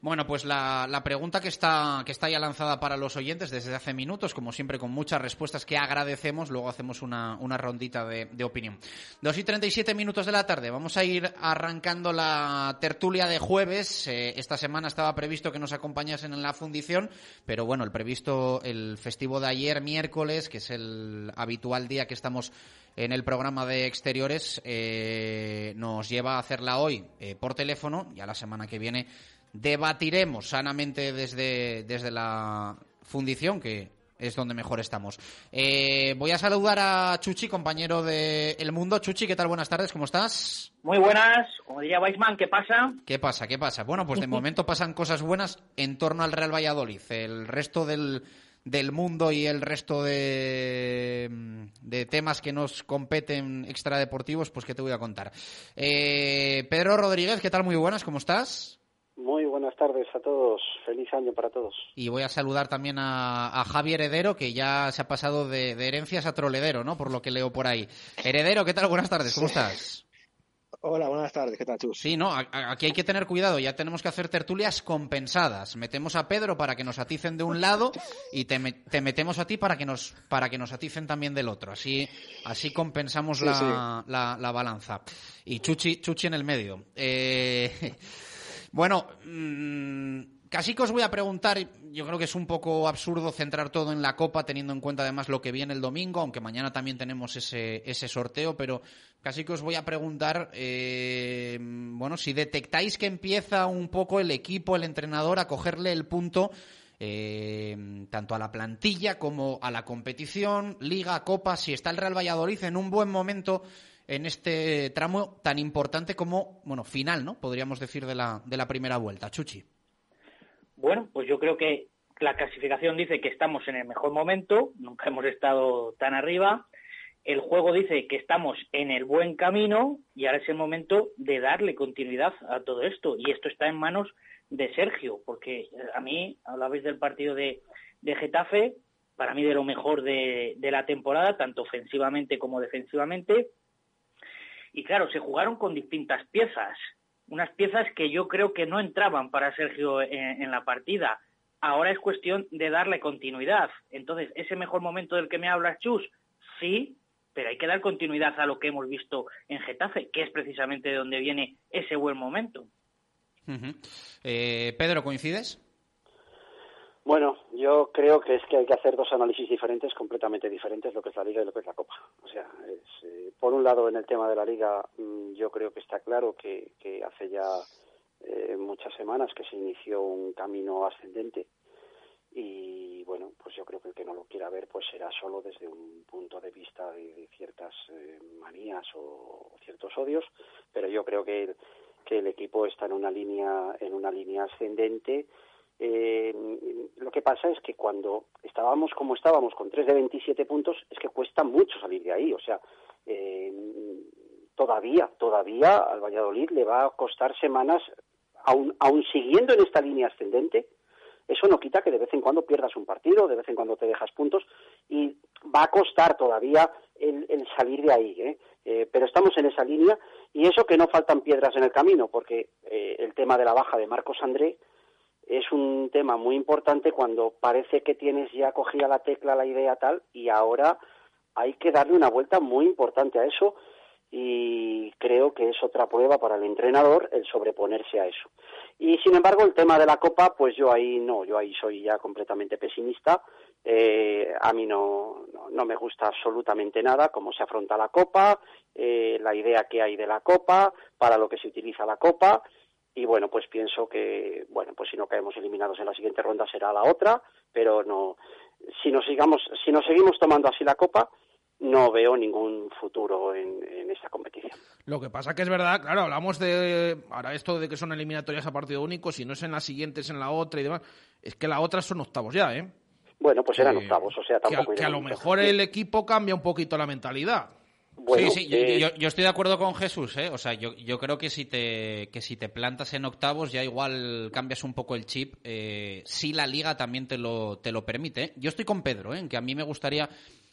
Bueno, pues la, la, pregunta que está, que está ya lanzada para los oyentes desde hace minutos, como siempre con muchas respuestas que agradecemos, luego hacemos una, una rondita de, de opinión. Dos y 37 minutos de la tarde, vamos a ir arrancando la tertulia de jueves. esta semana estaba previsto que nos acompañasen en la fundición, pero bueno, el previsto, el festivo de ayer, miércoles, que es el habitual día que estamos en el programa de exteriores, eh, nos lleva a hacerla hoy eh, por teléfono. Ya la semana que viene debatiremos sanamente desde, desde la fundición, que es donde mejor estamos. Eh, voy a saludar a Chuchi, compañero de El Mundo. Chuchi, ¿qué tal? Buenas tardes, ¿cómo estás? Muy buenas, como diría Weisman, ¿qué pasa? ¿Qué pasa? ¿Qué pasa? Bueno, pues de momento pasan cosas buenas en torno al Real Valladolid. El resto del, del mundo y el resto de, de temas que nos competen extradeportivos, pues que te voy a contar. Eh, Pedro Rodríguez, ¿qué tal? Muy buenas, ¿cómo estás? Muy buenas tardes a todos. Feliz año para todos. Y voy a saludar también a, a Javi Heredero, que ya se ha pasado de, de, herencias a troledero, ¿no? Por lo que leo por ahí. Heredero, ¿qué tal? Buenas tardes, ¿cómo estás? Hola, buenas tardes, ¿qué tal, Chus? Sí, no, aquí hay que tener cuidado, ya tenemos que hacer tertulias compensadas. Metemos a Pedro para que nos aticen de un lado y te, te metemos a ti para que nos para que nos aticen también del otro. Así así compensamos Sí, la, sí. La, la balanza. Y Chuchi, Chuchi en el medio. Eh, bueno, mm, casi que os voy a preguntar, yo creo que es un poco absurdo centrar todo en la Copa, teniendo en cuenta además lo que viene el domingo, aunque mañana también tenemos ese, ese sorteo, pero casi que os voy a preguntar, eh, bueno, si detectáis que empieza un poco el equipo, el entrenador, a cogerle el punto eh, tanto a la plantilla como a la competición, Liga, Copa, si está el Real Valladolid en un buen momento en este tramo tan importante como, bueno, final, ¿no? Podríamos decir de la, de la primera vuelta. Chuchi. Bueno, pues yo creo que la clasificación dice que estamos en el mejor momento, nunca hemos estado tan arriba. El juego dice que estamos en el buen camino y ahora es el momento de darle continuidad a todo esto. Y esto está en manos de Sergio, porque a mí, hablabais del partido de, Getafe, para mí de lo mejor de la temporada, tanto ofensivamente como defensivamente. Y claro, se jugaron con distintas piezas, unas piezas que yo creo que no entraban para Sergio en, la partida. Ahora es cuestión de darle continuidad. Entonces, ese mejor momento del que me hablas, Chus, sí, pero hay que dar continuidad a lo que hemos visto en Getafe, que es precisamente de donde viene ese buen momento. Eh, Pedro, ¿coincides? Bueno, yo creo que es que hay que hacer dos análisis diferentes, completamente diferentes, lo que es la Liga y lo que es la Copa. O sea, es, eh, por un lado, en el tema de la Liga, mmm, yo creo que está claro que, que hace ya eh, muchas semanas que se inició un camino ascendente y, bueno, pues yo creo que el que no lo quiera ver, pues será solo desde un punto de vista de, ciertas eh, manías o, o ciertos odios, pero yo creo que el, que el equipo está en una línea, en una línea ascendente eh, lo que pasa es que cuando estábamos como estábamos con 3 de 27 puntos es que cuesta mucho salir de ahí, o sea, eh, todavía, todavía al Valladolid le va a costar semanas, aún, aún siguiendo en esta línea ascendente, eso no quita que de vez en cuando pierdas un partido, de vez en cuando te dejas puntos y va a costar todavía el, el salir de ahí, ¿eh? Eh, pero estamos en esa línea y eso que no faltan piedras en el camino, porque eh, el tema de la baja de Marcos André es un tema muy importante cuando parece que tienes ya cogida la tecla, la idea tal, y ahora hay que darle una vuelta muy importante a eso y creo que es otra prueba para el entrenador el sobreponerse a eso. Y sin embargo, el tema de la Copa, pues yo ahí no, yo ahí soy ya completamente pesimista. Eh, a mí no, no, me gusta absolutamente nada cómo se afronta la Copa, eh, la idea que hay de la Copa, para lo que se utiliza la Copa y bueno, pues pienso que, bueno, pues si no caemos eliminados en la siguiente ronda será la otra, pero no, si nos sigamos, si nos seguimos tomando así la copa, no veo ningún futuro en, en, esta competición. Lo que pasa que es verdad, claro, hablamos de ahora esto de que son eliminatorias a partido único, si no es en la siguiente es en la otra y demás, es que la otra son octavos ya, ¿eh? Bueno, pues eran octavos, o sea, tampoco. Que a, que a lo mejor el equipo cambia un poquito la mentalidad. Bueno, sí, sí, eh... yo, yo, estoy de acuerdo con Jesús, ¿eh? O sea, yo, yo creo que si, te, que si te plantas en octavos ya igual cambias un poco el chip, eh, si la liga también te lo, te lo permite. ¿eh? Yo estoy con Pedro, ¿eh? En que a mí me gustaría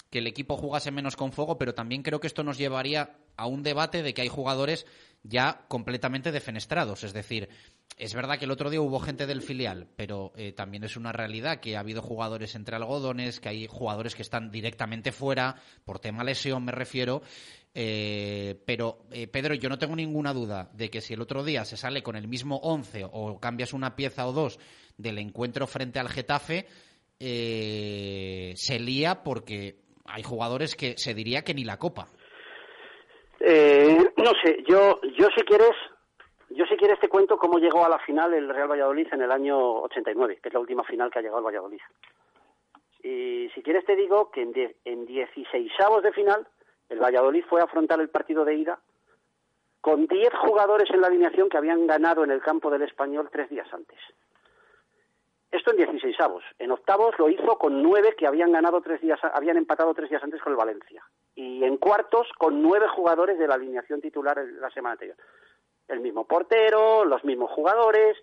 que el equipo jugase menos con fuego, pero también creo que esto nos llevaría a un debate de que hay jugadores ya completamente defenestrados. Es decir, es verdad que el otro día hubo gente del filial, pero eh, también es una realidad que ha habido jugadores entre algodones, que hay jugadores que están directamente fuera, por tema lesión me refiero. Eh, pero, eh, Pedro, yo no tengo ninguna duda de que si el otro día se sale con el mismo 11 o cambias una pieza o dos del encuentro frente al Getafe, eh, se lía porque hay jugadores que se diría que ni la Copa. Eh, no sé, yo, yo si quieres, yo si quieres te cuento cómo llegó a la final el Real Valladolid en el año 89, que es la última final que ha llegado al Valladolid. Y si quieres te digo que en, die, en 16 de final el Valladolid fue a afrontar el partido de ida con 10 jugadores en la alineación que habían ganado en el campo del Español tres días antes. Esto en 16 avos. En octavos lo hizo con nueve que habían ganado tres días, habían empatado tres días antes con el Valencia. Y en cuartos con nueve jugadores de la alineación titular la semana anterior. El mismo portero, los mismos jugadores.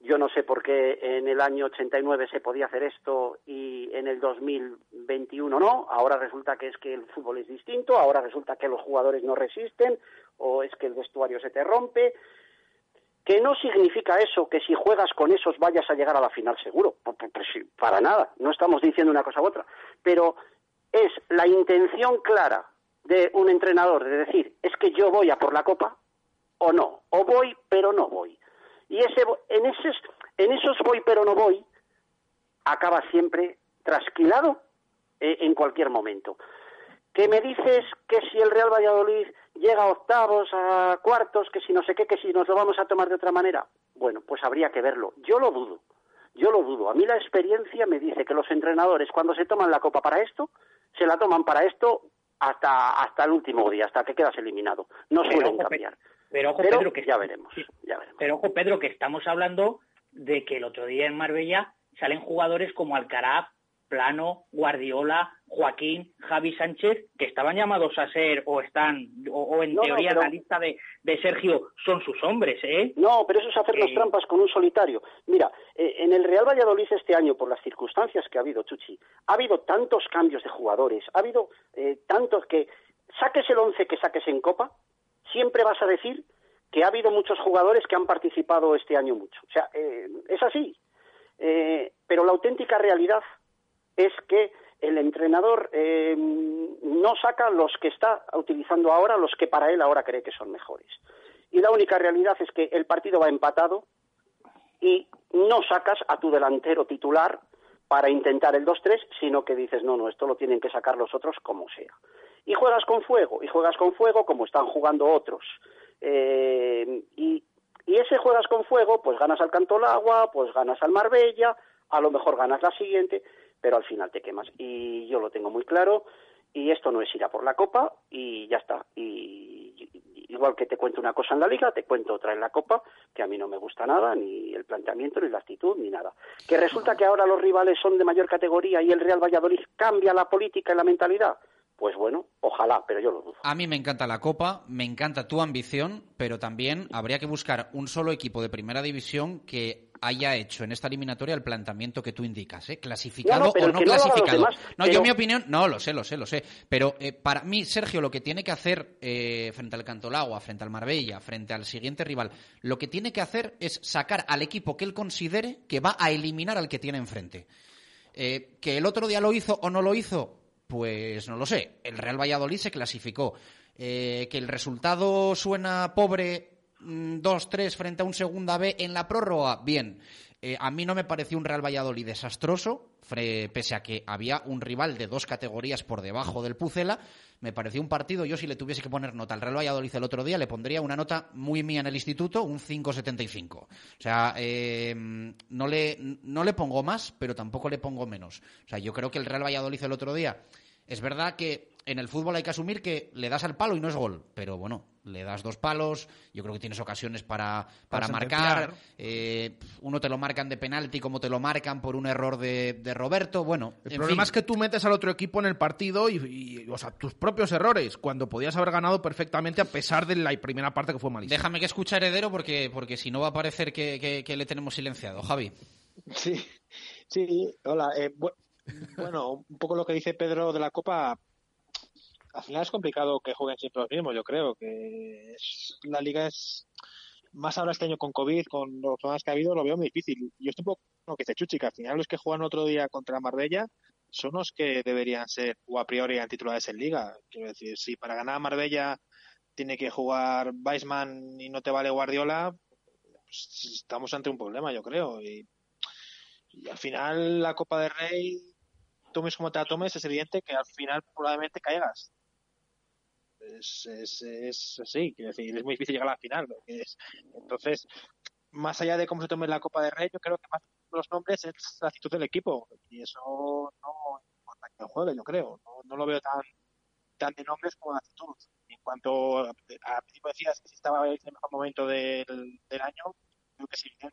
Yo no sé por qué en el año 89 se podía hacer esto y en el 2021 no. Ahora resulta que es que el fútbol es distinto, ahora resulta que los jugadores no resisten o es que el vestuario se te rompe que no significa eso que si juegas con esos vayas a llegar a la final seguro, para nada, no estamos diciendo una cosa u otra, pero es la intención clara de un entrenador de decir, es que yo voy a por la copa o no, o voy pero no voy. Y ese, en, esos, en esos voy pero no voy acaba siempre trasquilado eh, en cualquier momento. ¿Qué me dices que si el Real Valladolid llega a octavos, a cuartos, que si no sé qué, que si nos lo vamos a tomar de otra manera? Bueno, pues habría que verlo. Yo lo dudo. Yo lo dudo. A mí la experiencia me dice que los entrenadores cuando se toman la copa para esto, se la toman para esto hasta hasta el último día, hasta que quedas eliminado. No suelen cambiar. Pero ojo, Pedro, que ya veremos, ya veremos. Pero ojo, Pedro, que estamos hablando de que el otro día en Marbella salen jugadores como Alcaraz, Plano, Guardiola, Joaquín, Javi Sánchez, que estaban llamados a ser o están, o, en teoría en la lista de, de, Sergio son sus hombres, ¿eh? No, pero eso es hacer las trampas con un solitario. Mira, eh, en el Real Valladolid este año, por las circunstancias que ha habido, Chuchi, ha habido tantos cambios de jugadores, ha habido eh, tantos que saques el once que saques en Copa, siempre vas a decir que ha habido muchos jugadores que han participado este año mucho. O sea, eh, es así. pero la auténtica realidad es que el entrenador eh, no saca los que está utilizando ahora, los que para él ahora cree que son mejores. Y la única realidad es que el partido va empatado y no sacas a tu delantero titular para intentar el 2-3, sino que dices, no, no, esto lo tienen que sacar los otros como sea. Y juegas con fuego, y juegas con fuego como están jugando otros. Eh, y, y ese juegas con fuego, pues ganas al Cantolagua, pues ganas al Marbella, a lo mejor ganas la siguiente, pero al final te quemas. Y yo lo tengo muy claro, y esto no es ir a por la copa, y ya está. Y, igual que te cuento una cosa en la liga, te cuento otra en la copa, que a mí no me gusta nada, ni el planteamiento, ni la actitud, ni nada. Que resulta que ahora los rivales son de mayor categoría y el Real Valladolid cambia la política y la mentalidad. Pues bueno, ojalá, pero yo lo dudo. A mí me encanta la Copa, me encanta tu ambición, pero también habría que buscar un solo equipo de primera división que haya hecho en esta eliminatoria el planteamiento que tú indicas, ¿eh? clasificado o no clasificado. no, yo mi opinión, no, lo sé, lo sé, lo sé. Pero eh, para mí, Sergio, lo que tiene que hacer eh, frente al Cantolagua, frente al Marbella, frente al siguiente rival, lo que tiene que hacer es sacar al equipo que él considere que va a eliminar al que tiene enfrente. Eh, que el otro día lo hizo o no lo hizo, pues no lo sé. El Real Valladolid se clasificó. que el resultado suena pobre 2-3 mm, frente a un segunda B en la prórroga, bien. Eh, a mí no me pareció un Real Valladolid desastroso, pese a que había un rival de dos categorías por debajo del Pucela. Me pareció un partido, yo si le tuviese que poner nota al Real Valladolid el otro día, le pondría una nota muy mía en el instituto, un 5,75. O sea, eh, no, le, no le pongo más, pero tampoco le pongo menos. O sea, yo creo que el Real Valladolid el otro día, es verdad que en el fútbol hay que asumir que le das al palo y no es gol, pero bueno, le das dos palos, yo creo que tienes ocasiones para, para, marcar, eh, uno te lo marcan de penalti como te lo marcan por un error de, Roberto, bueno. El problema es que tú metes al otro equipo en el partido y, o sea, tus propios errores, cuando podías haber ganado perfectamente a pesar de la primera parte que fue malísima. Déjame que escuche Heredero porque, porque si no va a parecer que, le tenemos silenciado. Javi. Sí, sí, hola. Eh, bueno, un poco lo que dice Pedro de la Copa, al final es complicado que jueguen siempre los mismos, yo creo que la liga es más ahora este año con COVID, con los problemas que ha habido, lo veo muy difícil. Yo estoy un poco lo que dice Chuchi, que al final los que juegan otro día contra Marbella son los que deberían ser o a priori titulares en liga. Quiero decir, si para ganar a Marbella tiene que jugar Weisman y no te vale Guardiola, pues estamos ante un problema, yo creo. Y Y al final la Copa del Rey, tomes como te la tomes, es evidente que al final probablemente caigas. Es, es, es así, quiero decir, es muy difícil llegar a la final. es. Entonces, más allá de cómo se tome la Copa del Rey, yo creo que más los nombres es la actitud del equipo. Y eso no importa que juegue, yo creo. No, no lo veo tan, tan de nombres como de actitud. En cuanto a, a principio decías que si estaba en el mejor momento del, del año, creo que sí. ¿eh?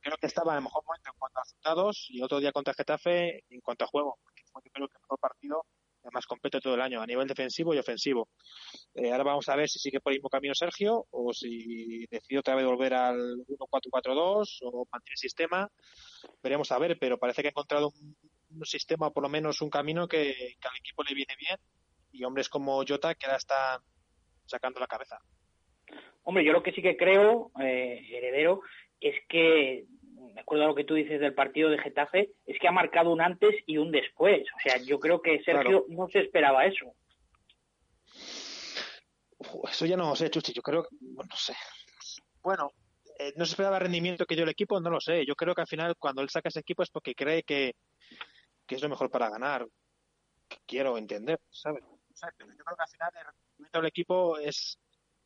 Creo que estaba en el mejor momento en cuanto a resultados y otro día contra Getafe en cuanto a juego. Porque fue yo creo que el mejor partido más completo todo el año, a nivel defensivo y ofensivo. Eh, ahora vamos a ver si sigue por el mismo camino Sergio o si decide otra vez volver al 1-4-4-2 o mantiene el sistema. Veremos a ver, pero parece que ha encontrado un, un sistema, por lo menos un camino que, que, al equipo le viene bien y hombres como Jota que ahora están sacando la cabeza. Hombre, yo lo que sí que creo, eh, heredero, es que de acuerdo a lo que tú dices del partido de Getafe, es que ha marcado un antes y un después. O sea, yo creo que Sergio claro. no se esperaba eso. Uf, eso ya no sé, Chuchi. Yo creo, bueno, no sé. Bueno, eh, no se esperaba el rendimiento que dio el equipo, no lo sé. Yo creo que al final cuando él saca ese equipo es porque cree que, que es lo mejor para ganar. Quiero entender, ¿sabes? O sea, yo creo que al final el rendimiento del equipo es,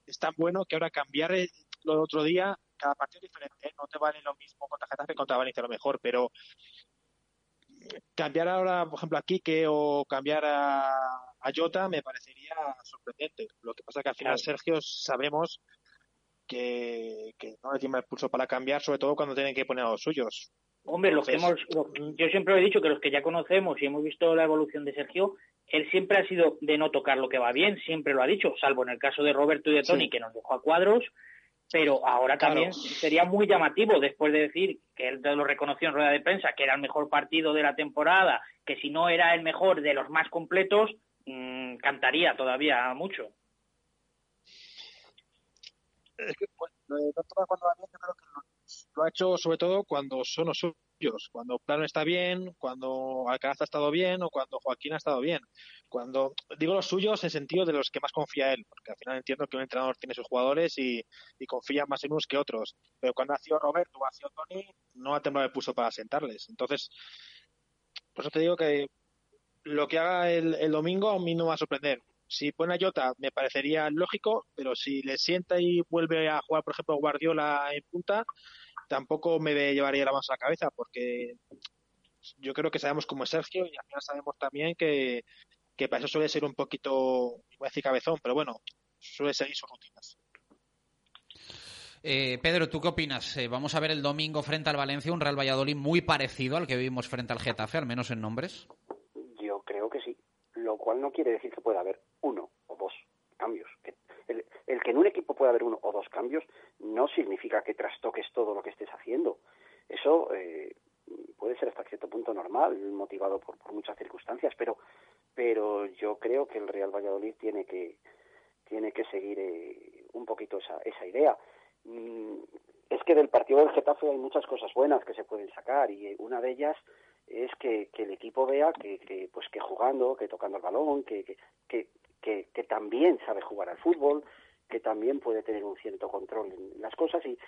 es tan bueno que ahora cambiar el, lo otro día cada partido es diferente, ¿eh? no te vale lo mismo contra Getafe que contra Valencia, a lo mejor, pero cambiar ahora, por ejemplo, a Quique o cambiar a, a Jota me parecería sorprendente. Lo que pasa es que al final. Sergio sabemos que, que, no le tiene el pulso para cambiar, sobre todo cuando tienen que poner a los suyos. Hombre, los que hemos, yo siempre he dicho que los que ya conocemos y hemos visto la evolución de Sergio, él siempre ha sido de no tocar lo que va bien, siempre lo ha dicho, salvo en el caso de Roberto y de Tony, sí. que nos dejó a cuadros, pero ahora también claro. sería muy llamativo después de decir que él lo reconoció en rueda de prensa que era el mejor partido de la temporada, que si no era el mejor de los más completos, mmm, cantaría todavía mucho. Es que, pues, lo de bien, yo creo que lo, ha hecho sobre todo cuando son los suyos, cuando Plano está bien, cuando Alcaraz ha estado bien o cuando Joaquín ha estado bien. Cuando digo los suyos en sentido de los que más confía él, porque al final entiendo que un entrenador tiene sus jugadores y, confía más en unos que otros. Pero cuando ha sido Roberto o ha sido Tony, no ha temblado el pulso para sentarles. Entonces, por eso te digo que lo que haga el, el domingo a mí no va a sorprender si pone a Jota me parecería lógico, pero si le sienta y vuelve a jugar, por ejemplo, Guardiola en punta, tampoco me llevaría la mano a la cabeza, porque yo creo que sabemos cómo es Sergio y al final sabemos también que, que para eso suele ser un poquito, voy a decir cabezón, pero bueno, suele seguir sus rutinas. Eh, Pedro, ¿tú qué opinas? Eh, vamos a ver el domingo frente al Valencia un Real Valladolid muy parecido al que vimos frente al Getafe, al menos en nombres. Yo creo que sí, lo cual no quiere decir que pueda haber uno o dos cambios. El, el, que en un equipo pueda haber uno o dos cambios no significa que trastoques todo lo que estés haciendo. Eso eh, puede ser hasta cierto punto normal, motivado por, por, muchas circunstancias, pero, pero yo creo que el Real Valladolid tiene que, tiene que seguir eh, un poquito esa, esa idea. Mm, es que del partido del Getafe hay muchas cosas buenas que se pueden sacar y una de ellas es que, el equipo vea que, que, pues que jugando, que tocando el balón, que, que, que también sabe jugar al fútbol, que también puede tener un cierto control en las cosas y,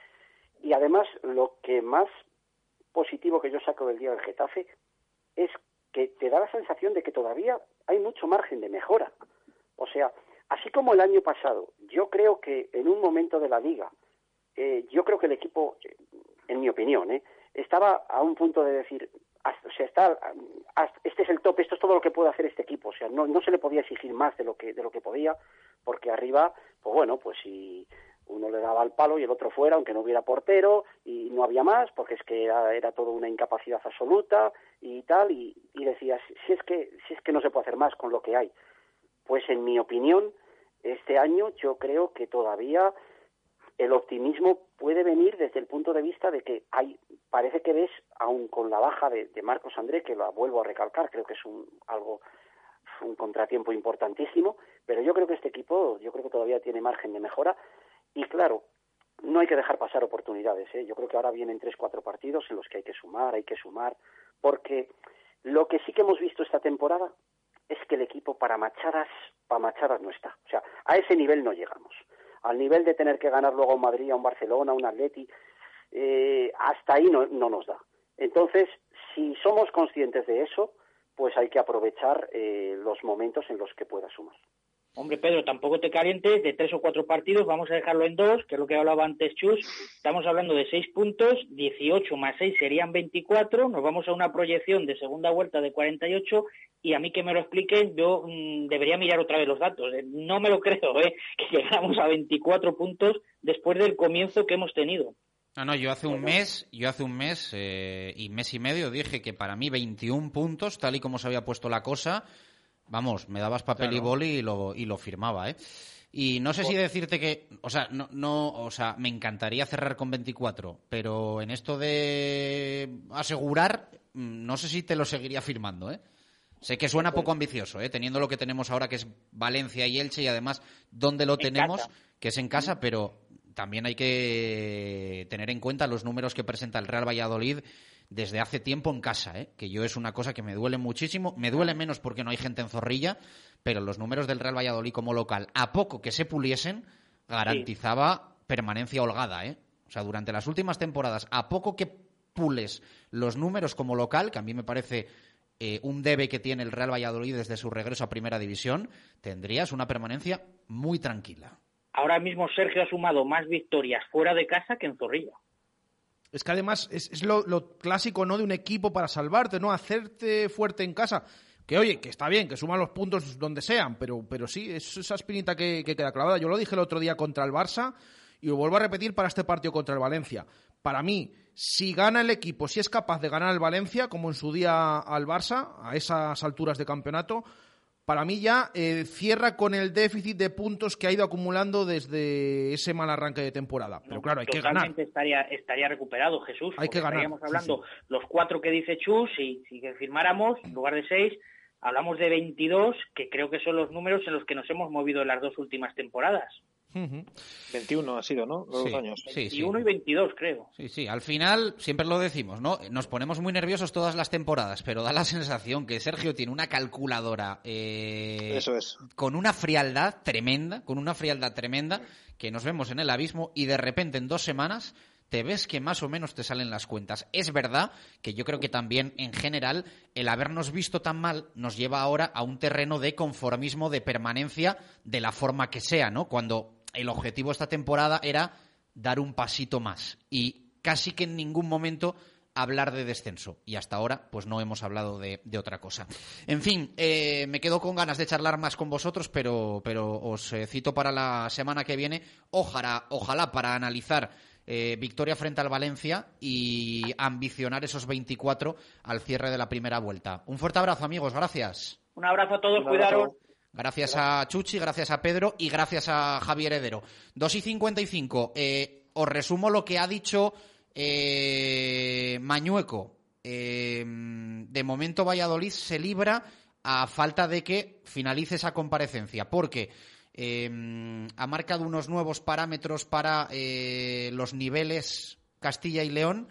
y además lo que más positivo que yo saco del día del Getafe es que te da la sensación de que todavía hay mucho margen de mejora. O sea, así como el año pasado, yo creo que en un momento de la liga, eh, yo creo que el equipo, en mi opinión, eh, estaba a un punto de decir, o sea, está, este es el top, esto es todo lo que puede hacer este equipo, o sea, no, no se le podía exigir más de lo que de lo que podía, porque arriba, pues bueno, pues si uno le daba al palo y el otro fuera, aunque no hubiera portero, y no había más, porque es que era, era toda una incapacidad absoluta y tal, y, y decías, si es que si es que no se puede hacer más con lo que hay. Pues en mi opinión, este año yo creo que todavía el optimismo puede venir desde el punto de vista de que hay, parece que ves, aún con la baja de, de Marcos André, que la vuelvo a recalcar, creo que es un, algo, un contratiempo importantísimo, pero yo creo que este equipo, yo creo que todavía tiene margen de mejora, y claro, no hay que dejar pasar oportunidades, ¿eh? yo creo que ahora vienen tres, cuatro partidos en los que hay que sumar, hay que sumar, porque lo que sí que hemos visto esta temporada es que el equipo para machadas, para machadas no está, o sea, a ese nivel no llegamos al nivel de tener que ganar luego a un Madrid, a un Barcelona, a un Atleti, eh, hasta ahí no, no nos da. Entonces, si somos conscientes de eso, pues hay que aprovechar eh, los momentos en los que pueda sumar. Hombre, Pedro, tampoco te calientes, de tres o cuatro partidos, vamos a dejarlo en dos, que es lo que hablaba antes Chus. Estamos hablando de seis puntos, 18 más seis serían 24, nos vamos a una proyección de segunda vuelta de 48 y a mí que me lo expliquen, yo mm, debería mirar otra vez los datos. Eh, no me lo creo, ¿eh? que llegamos a 24 puntos después del comienzo que hemos tenido. No, no, yo hace un mes, yo hace un mes eh, y mes y medio dije que para mí 21 puntos, tal y como se había puesto la cosa, Vamos, me dabas papel y boli y lo, y lo firmaba, ¿eh? Y no sé si decirte que, o sea, no, no, o sea, me encantaría cerrar con 24, pero en esto de asegurar, mm, no sé si te lo seguiría firmando, ¿eh? Sé que suena poco ambicioso, ¿eh? teniendo lo que tenemos ahora, que es Valencia y Elche, y además dónde lo tenemos, que es en casa, pero también hay que tener en cuenta los números que presenta el Real Valladolid desde hace tiempo en casa, ¿eh? que yo es una cosa que me duele muchísimo. Me duele menos porque no hay gente en Zorrilla, pero los números del Real Valladolid como local, a poco que se puliesen, garantizaba permanencia holgada. ¿eh? O sea, durante las últimas temporadas, a poco que pules los números como local, que a mí me parece eh, un debe que tiene el Real Valladolid desde su regreso a Primera División, tendrías una permanencia muy tranquila. Ahora mismo Sergio ha sumado más victorias fuera de casa que en Zorrilla. Es que además es, lo, clásico, ¿no? De un equipo para salvarte, ¿no? Hacerte fuerte en casa. Que oye, que está bien, que suman los puntos donde sean, pero, pero sí, es esa espinita que, queda clavada. Yo lo dije el otro día contra el Barça y lo vuelvo a repetir para este partido contra el Valencia. Para mí, si gana el equipo, si es capaz de ganar el Valencia, como en su día al Barça, a esas alturas de campeonato, para mí ya eh, cierra con el déficit de puntos que ha ido acumulando desde ese mal arranque de temporada. Pero claro, hay que ganar. Estaría, estaría recuperado, Jesús. Hay que ganar. Estaríamos hablando los cuatro que dice Chus, y si firmáramos, en lugar de seis, hablamos de 22, que creo que son los números en los que nos hemos movido en las dos últimas temporadas. 21 ha sido, ¿no? Los años. 21 y 22, creo. Sí, sí. Al final, siempre lo decimos, ¿no? Nos ponemos muy nerviosos todas las temporadas, pero da la sensación que Sergio tiene una calculadora. Eh, Eso es. Con una frialdad tremenda, con una frialdad tremenda, que nos vemos en el abismo y de repente en dos semanas te ves que más o menos te salen las cuentas. Es verdad que yo creo que también, en general, el habernos visto tan mal nos lleva ahora a un terreno de conformismo, de permanencia, de la forma que sea, ¿no? Cuando el objetivo esta temporada era dar un pasito más y casi que en ningún momento hablar de descenso. Y hasta ahora, pues no hemos hablado de, otra cosa. En fin, eh, me quedo con ganas de charlar más con vosotros, pero, pero os eh, cito para la semana que viene. Ojalá, ojalá para analizar eh, victoria frente al Valencia y ambicionar esos 24 al cierre de la primera vuelta. Un fuerte abrazo, amigos. Gracias. Un abrazo a todos. Cuidaros. Gracias a Chuchi, gracias a Pedro y gracias a Javier Heredero. 2 y 55. Eh, os resumo lo que ha dicho eh, Mañueco. Eh, de momento Valladolid se libra a falta de que finalice esa comparecencia, porque ha marcado unos nuevos parámetros para los niveles Castilla y León.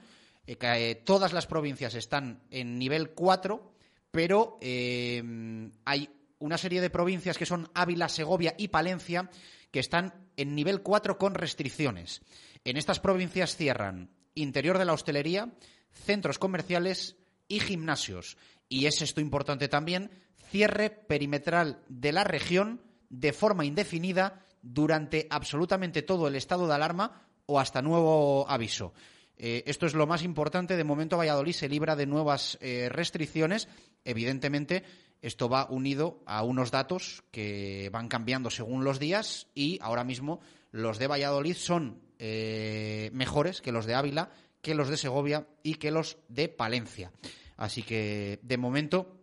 todas las provincias están en nivel 4, pero hay una serie de provincias que son Ávila, Segovia y Palencia, que están en nivel 4 con restricciones. En estas provincias cierran interior de la hostelería, centros comerciales y gimnasios. Y es esto importante también, cierre perimetral de la región de forma indefinida durante absolutamente todo el estado de alarma o hasta nuevo aviso. Eh, esto es lo más importante. De momento, Valladolid se libra de nuevas eh, restricciones. Evidentemente, esto va unido a unos datos que van cambiando según los días y ahora mismo los de Valladolid son eh, mejores que los de Ávila, que los de Segovia y que los de Palencia. Así que, de momento,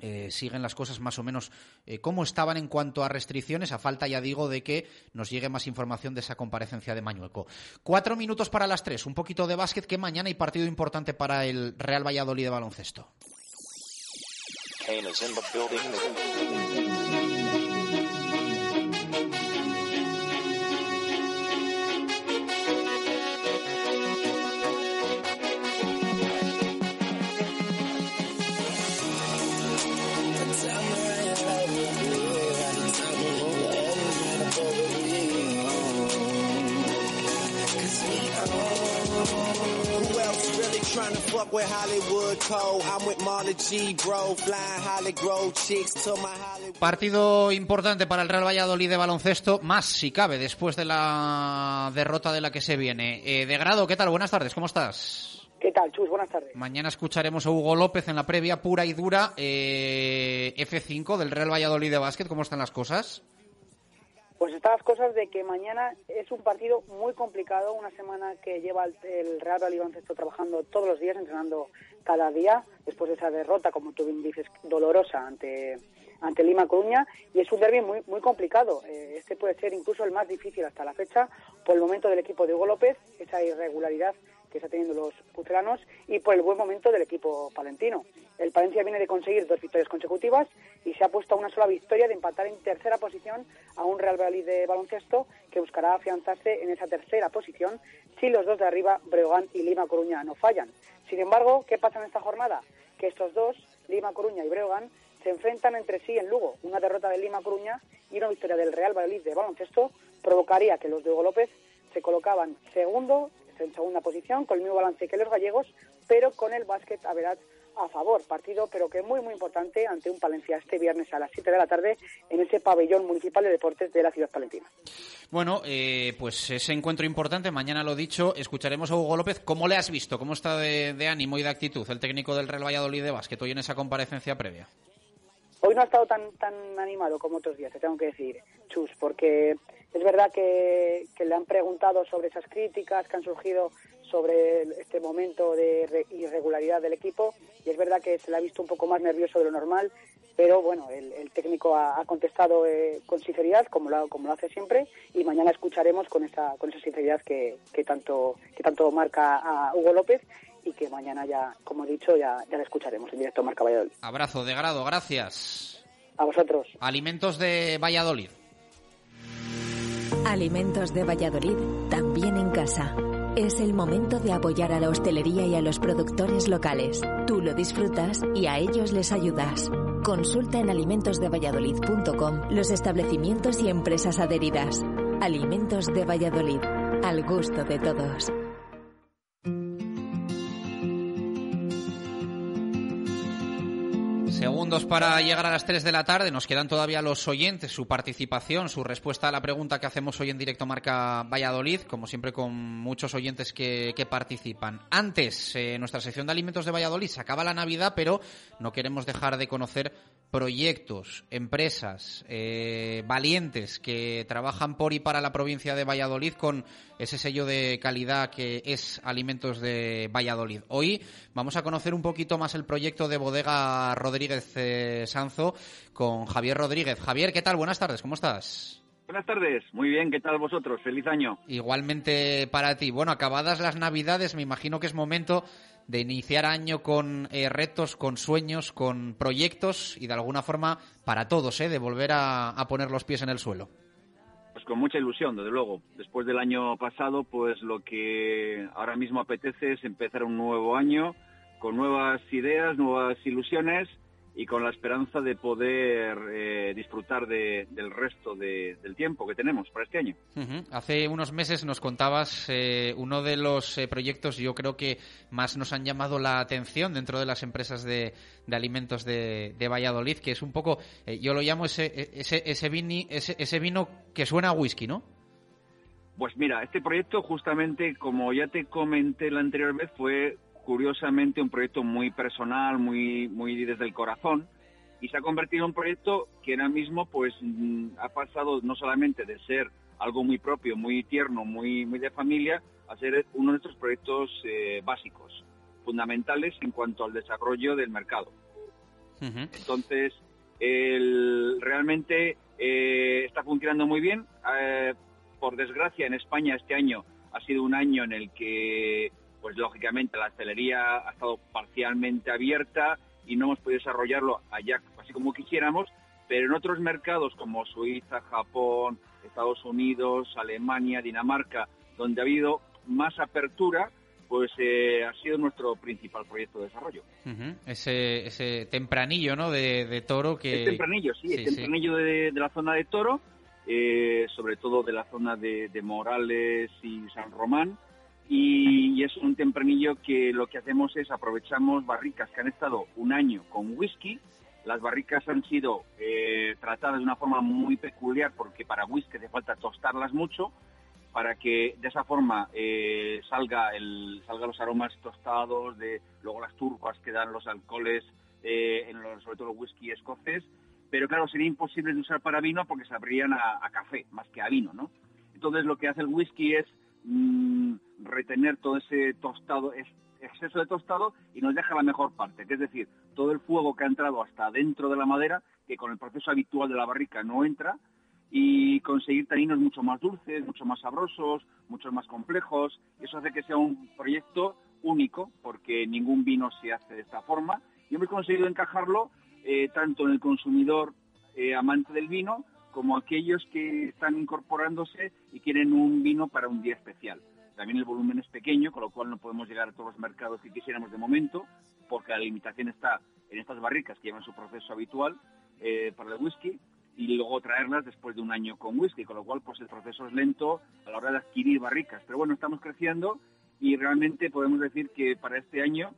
eh, siguen las cosas más o menos eh, como estaban en cuanto a restricciones, a falta, ya digo, de que nos llegue más información de esa comparecencia de Mañueco. Cuatro minutos para las tres, un poquito de básquet, que mañana hay partido importante para el Real Valladolid de baloncesto. Kane is in the building. Fuck with Hollywood Cole. I'm with Marley G, bro. Flying Holly Grove chicks to my Hollywood. Partido importante para el Real Valladolid de baloncesto, más si cabe, después de la derrota de la que se viene. Eh, de grado, ¿qué tal? Buenas tardes, ¿cómo estás? ¿Qué tal, Chus? Buenas tardes. Mañana escucharemos a Hugo López en la previa pura y dura eh, F5 del Real Valladolid de básquet. ¿Cómo están las cosas? Pues están las cosas de que mañana es un partido muy complicado, una semana que lleva el, Real Valladolid trabajando todos los días, entrenando cada día, después de esa derrota, como tú bien dices, dolorosa ante ante Lima Coruña y es un derby muy muy complicado. Eh, este puede ser incluso el más difícil hasta la fecha por el momento del equipo de Hugo López, esa irregularidad que está teniendo los pucelanos y por el buen momento del equipo palentino. El Palencia viene de conseguir dos victorias consecutivas y se ha puesto a una sola victoria de empatar en tercera posición a un Real Valladolid de baloncesto que buscará afianzarse en esa tercera posición si los dos de arriba, Breogán y Lima Coruña, no fallan. Sin embargo, ¿qué pasa en esta jornada? Que estos dos, Lima Coruña y Breogán, se enfrentan entre sí en Lugo. Una derrota de Lima Coruña y una victoria del Real Valladolid de baloncesto provocaría que los de Hugo López se colocaban segundo, en segunda posición, con el mismo balance que los gallegos, pero con el básquet a veraz a favor. Partido, pero que muy, muy importante ante un Palencia este viernes a las 7 de la tarde en ese pabellón municipal de deportes de la ciudad palentina. Bueno, eh, pues ese encuentro importante, mañana lo dicho, escucharemos a Hugo López. ¿Cómo le has visto? ¿Cómo está de, de ánimo y de actitud el técnico del Real Valladolid de básquet hoy en esa comparecencia previa? Hoy no ha estado tan tan animado como otros días, te tengo que decir, Chus, porque es verdad que, que le han preguntado sobre esas críticas que han surgido sobre este momento de irregularidad del equipo y es verdad que se le ha visto un poco más nervioso de lo normal, pero bueno, el, el técnico ha, ha contestado eh, con sinceridad, como lo, como lo hace siempre, y mañana escucharemos con esa, con esa sinceridad que, que, tanto, que tanto marca a Hugo López y que mañana ya, como he dicho, ya, ya le escucharemos en directo Marca Valladolid. Abrazo de grado, gracias. A vosotros. Alimentos de Valladolid. Alimentos de Valladolid, también en casa. Es el momento de apoyar a la hostelería y a los productores locales. Tú lo disfrutas y a ellos les ayudas. Consulta en alimentosdevalladolid.com los establecimientos y empresas adheridas. Alimentos de Valladolid, al gusto de todos. Segundos para llegar a las 3 de la tarde. Nos quedan todavía los oyentes, su participación, su respuesta a la pregunta que hacemos hoy en directo Marca Valladolid, como siempre con muchos oyentes que, que participan. Antes, eh, nuestra sección de alimentos de Valladolid se acaba la Navidad, pero no queremos dejar de conocer proyectos, empresas eh, valientes que trabajan por y para la provincia de Valladolid con ese sello de calidad que es Alimentos de Valladolid. Hoy vamos a conocer un poquito más el proyecto de Bodega Rodríguez eh, Sanzo con Javier Rodríguez. Javier, ¿qué tal? Buenas tardes, ¿cómo estás? Buenas tardes, muy bien, ¿qué tal vosotros? Feliz año. Igualmente para ti. Bueno, acabadas las Navidades, me imagino que es momento de iniciar año con eh, retos, con sueños, con proyectos y de alguna forma para todos, ¿eh? de volver a, a, poner los pies en el suelo. Pues con mucha ilusión, desde luego. Después del año pasado, pues lo que ahora mismo apetece es empezar un nuevo año con nuevas ideas, nuevas ilusiones y con la esperanza de poder eh, disfrutar de, del resto de, del tiempo que tenemos para este año. Uh -huh. Hace unos meses nos contabas eh, uno de los eh, proyectos, yo creo que más nos han llamado la atención dentro de las empresas de, de alimentos de, de, Valladolid, que es un poco, eh, yo lo llamo ese, ese, ese, vini, ese, ese vino que suena a whisky, ¿no? Pues mira, este proyecto justamente, como ya te comenté la anterior vez, fue curiosamente un proyecto muy personal, muy, muy desde el corazón, y se ha convertido en un proyecto que ahora mismo pues ha pasado no solamente de ser algo muy propio, muy tierno, muy, muy de familia, a ser uno de nuestros proyectos eh, básicos, fundamentales en cuanto al desarrollo del mercado. Uh -huh. Entonces, el, realmente eh, está funcionando muy bien. Eh, por desgracia, en España este año ha sido un año en el que pues lógicamente la hostelería ha estado parcialmente abierta y no hemos podido desarrollarlo allá así como quisiéramos, pero en otros mercados como Suiza, Japón, Estados Unidos, Alemania, Dinamarca, donde ha habido más apertura, pues eh, ha sido nuestro principal proyecto de desarrollo. Uh -huh. ese, ese tempranillo ¿no? de, de toro que... El tempranillo, sí, sí el tempranillo sí. De, de, la zona de toro, eh, sobre todo de la zona de, de Morales y San Román, y, es un tempranillo que lo que hacemos es aprovechamos barricas que han estado un año con whisky. Las barricas han sido eh, tratadas de una forma muy peculiar porque para whisky hace falta tostarlas mucho para que de esa forma eh, salga el salga los aromas tostados de luego las turcas que dan los alcoholes eh, los, sobre todo el whisky escocés pero claro sería imposible de usar para vino porque se abrirían a, a café más que a vino no entonces lo que hace el whisky es mm, retener todo ese tostado es exceso de tostado y nos deja la mejor parte que es decir todo el fuego que ha entrado hasta dentro de la madera que con el proceso habitual de la barrica no entra y conseguir taninos mucho más dulces, mucho más sabrosos, mucho más complejos. Eso hace que sea un proyecto único, porque ningún vino se hace de esta forma. Y hemos conseguido encajarlo eh, tanto en el consumidor eh, amante del vino como aquellos que están incorporándose y quieren un vino para un día especial. También el volumen es pequeño, con lo cual no podemos llegar a todos los mercados que quisiéramos de momento, porque la limitación está en estas barricas que llevan su proceso habitual eh, para el whisky y luego traerlas después de un año con whisky, con lo cual pues el proceso es lento a la hora de adquirir barricas. Pero bueno, estamos creciendo y realmente podemos decir que para este año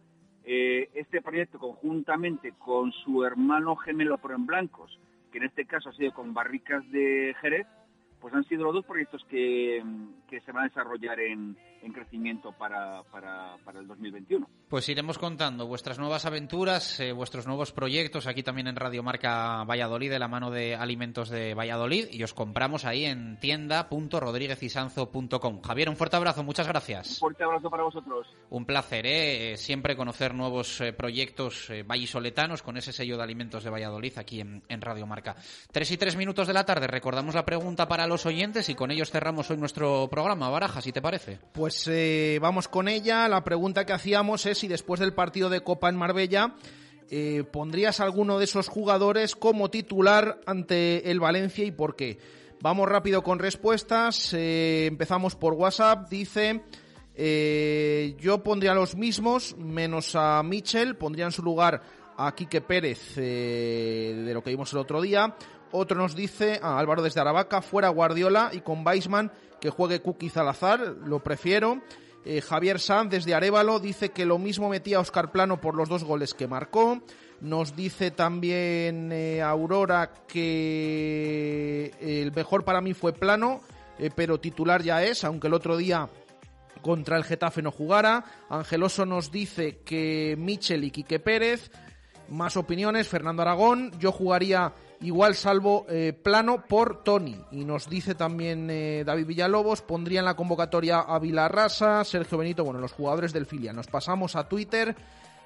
eh, este proyecto conjuntamente con su hermano gemelo pero en blancos, que en este caso ha sido con barricas de Jerez, pues han sido los dos proyectos que, que se van a desarrollar en, en crecimiento para, para, para, el 2021. Pues iremos contando vuestras nuevas aventuras, eh, vuestros nuevos proyectos aquí también en Radio Marca Valladolid, de la mano de Alimentos de Valladolid, y os compramos ahí en tienda.rodríguezisanzo.com. Javier, un fuerte abrazo, muchas gracias. Un fuerte abrazo para vosotros. Un placer, ¿eh? siempre conocer nuevos eh, proyectos eh, vallisoletanos con ese sello de Alimentos de Valladolid aquí en, en Radio Marca. Tres y tres minutos de la tarde, recordamos la pregunta para los oyentes y con ellos cerramos hoy nuestro programa. Baraja, si te parece. Pues eh, vamos con ella. La pregunta que hacíamos es si después del partido de Copa en Marbella eh, pondrías alguno de esos jugadores como titular ante el Valencia y por qué. Vamos rápido con respuestas. Eh, empezamos por WhatsApp. Dice, yo pondría los mismos, menos a Michel. Pondría en su lugar a Quique Pérez, de lo que vimos el otro día. Otro nos dice, a Álvaro desde Aravaca, fuera Guardiola y con Weisman que juegue Kuki Salazar, lo prefiero. Eh, Javier Sanz desde Arevalo dice que lo mismo metía Oscar Plano por los dos goles que marcó. Nos dice también eh, Aurora que el mejor para mí fue Plano, eh, pero titular ya es, aunque el otro día contra el Getafe no jugara. Angeloso nos dice que Michel y Quique Pérez. Más opiniones, Fernando Aragón. Yo jugaría igual salvo eh, plano por Tony. Y nos dice también eh, David Villalobos, pondría en la convocatoria a Vilarrasa, Sergio Benito, bueno, los jugadores del Filia. Nos pasamos a Twitter.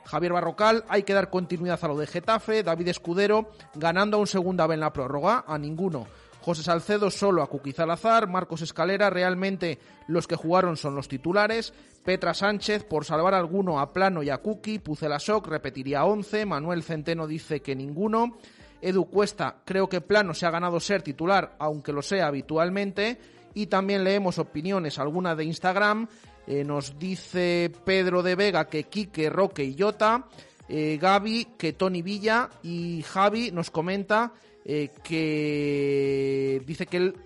Javier Barrocal, hay que dar continuidad a lo de Getafe. David Escudero, ganando a un segunda vez en la prórroga, a ninguno. José Salcedo solo a Cuqui Salazar, Marcos Escalera, realmente los que jugaron son los titulares, Petra Sánchez, por salvar alguno a Plano y a Cuqui, Pucelasok repetiría 11, Manuel Centeno dice que ninguno, Edu Cuesta, creo que Plano se ha ganado ser titular, aunque lo sea habitualmente. Y también leemos opiniones, alguna de Instagram. Eh, nos dice Pedro de Vega que Quique, Roque y Jota. Eh, Gaby que Tony Villa. Y Javi nos comenta eh, que dice que él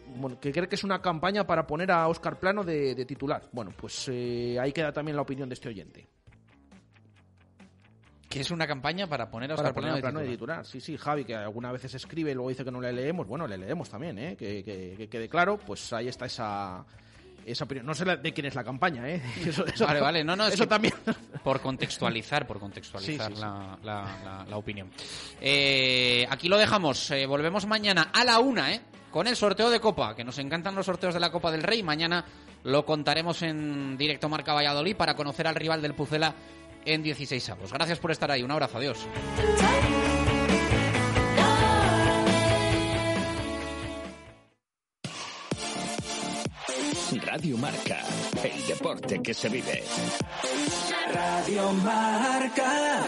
que cree que es una campaña para poner a Oscar Plano de, de titular. Bueno, pues ahí queda también la opinión de este oyente. Que es una campaña para poner a Para Oscar poner Plano de titular. Sí, sí, Javi, que algunas veces escribe y luego dice que no le leemos. Bueno, le leemos también, ¿eh? Que, que- que quede claro. Pues ahí está esa, esa opinión. No sé de quién es la campaña, ¿eh? Eso, eso- Vale, vale, no, no, es Eso también. Por contextualizar, por contextualizar Sí, sí, sí. La, la- la- la opinión. Eh, aquí lo dejamos. eh, volvemos mañana a la una, ¿eh? Con el sorteo de Copa, que nos encantan los sorteos de la Copa del Rey. Mañana lo contaremos en directo Marca Valladolid para conocer al rival del Pucela en 16 avos. Gracias por estar ahí. Un abrazo. Adiós. Radio Marca, el deporte que se vive. Radio Marca.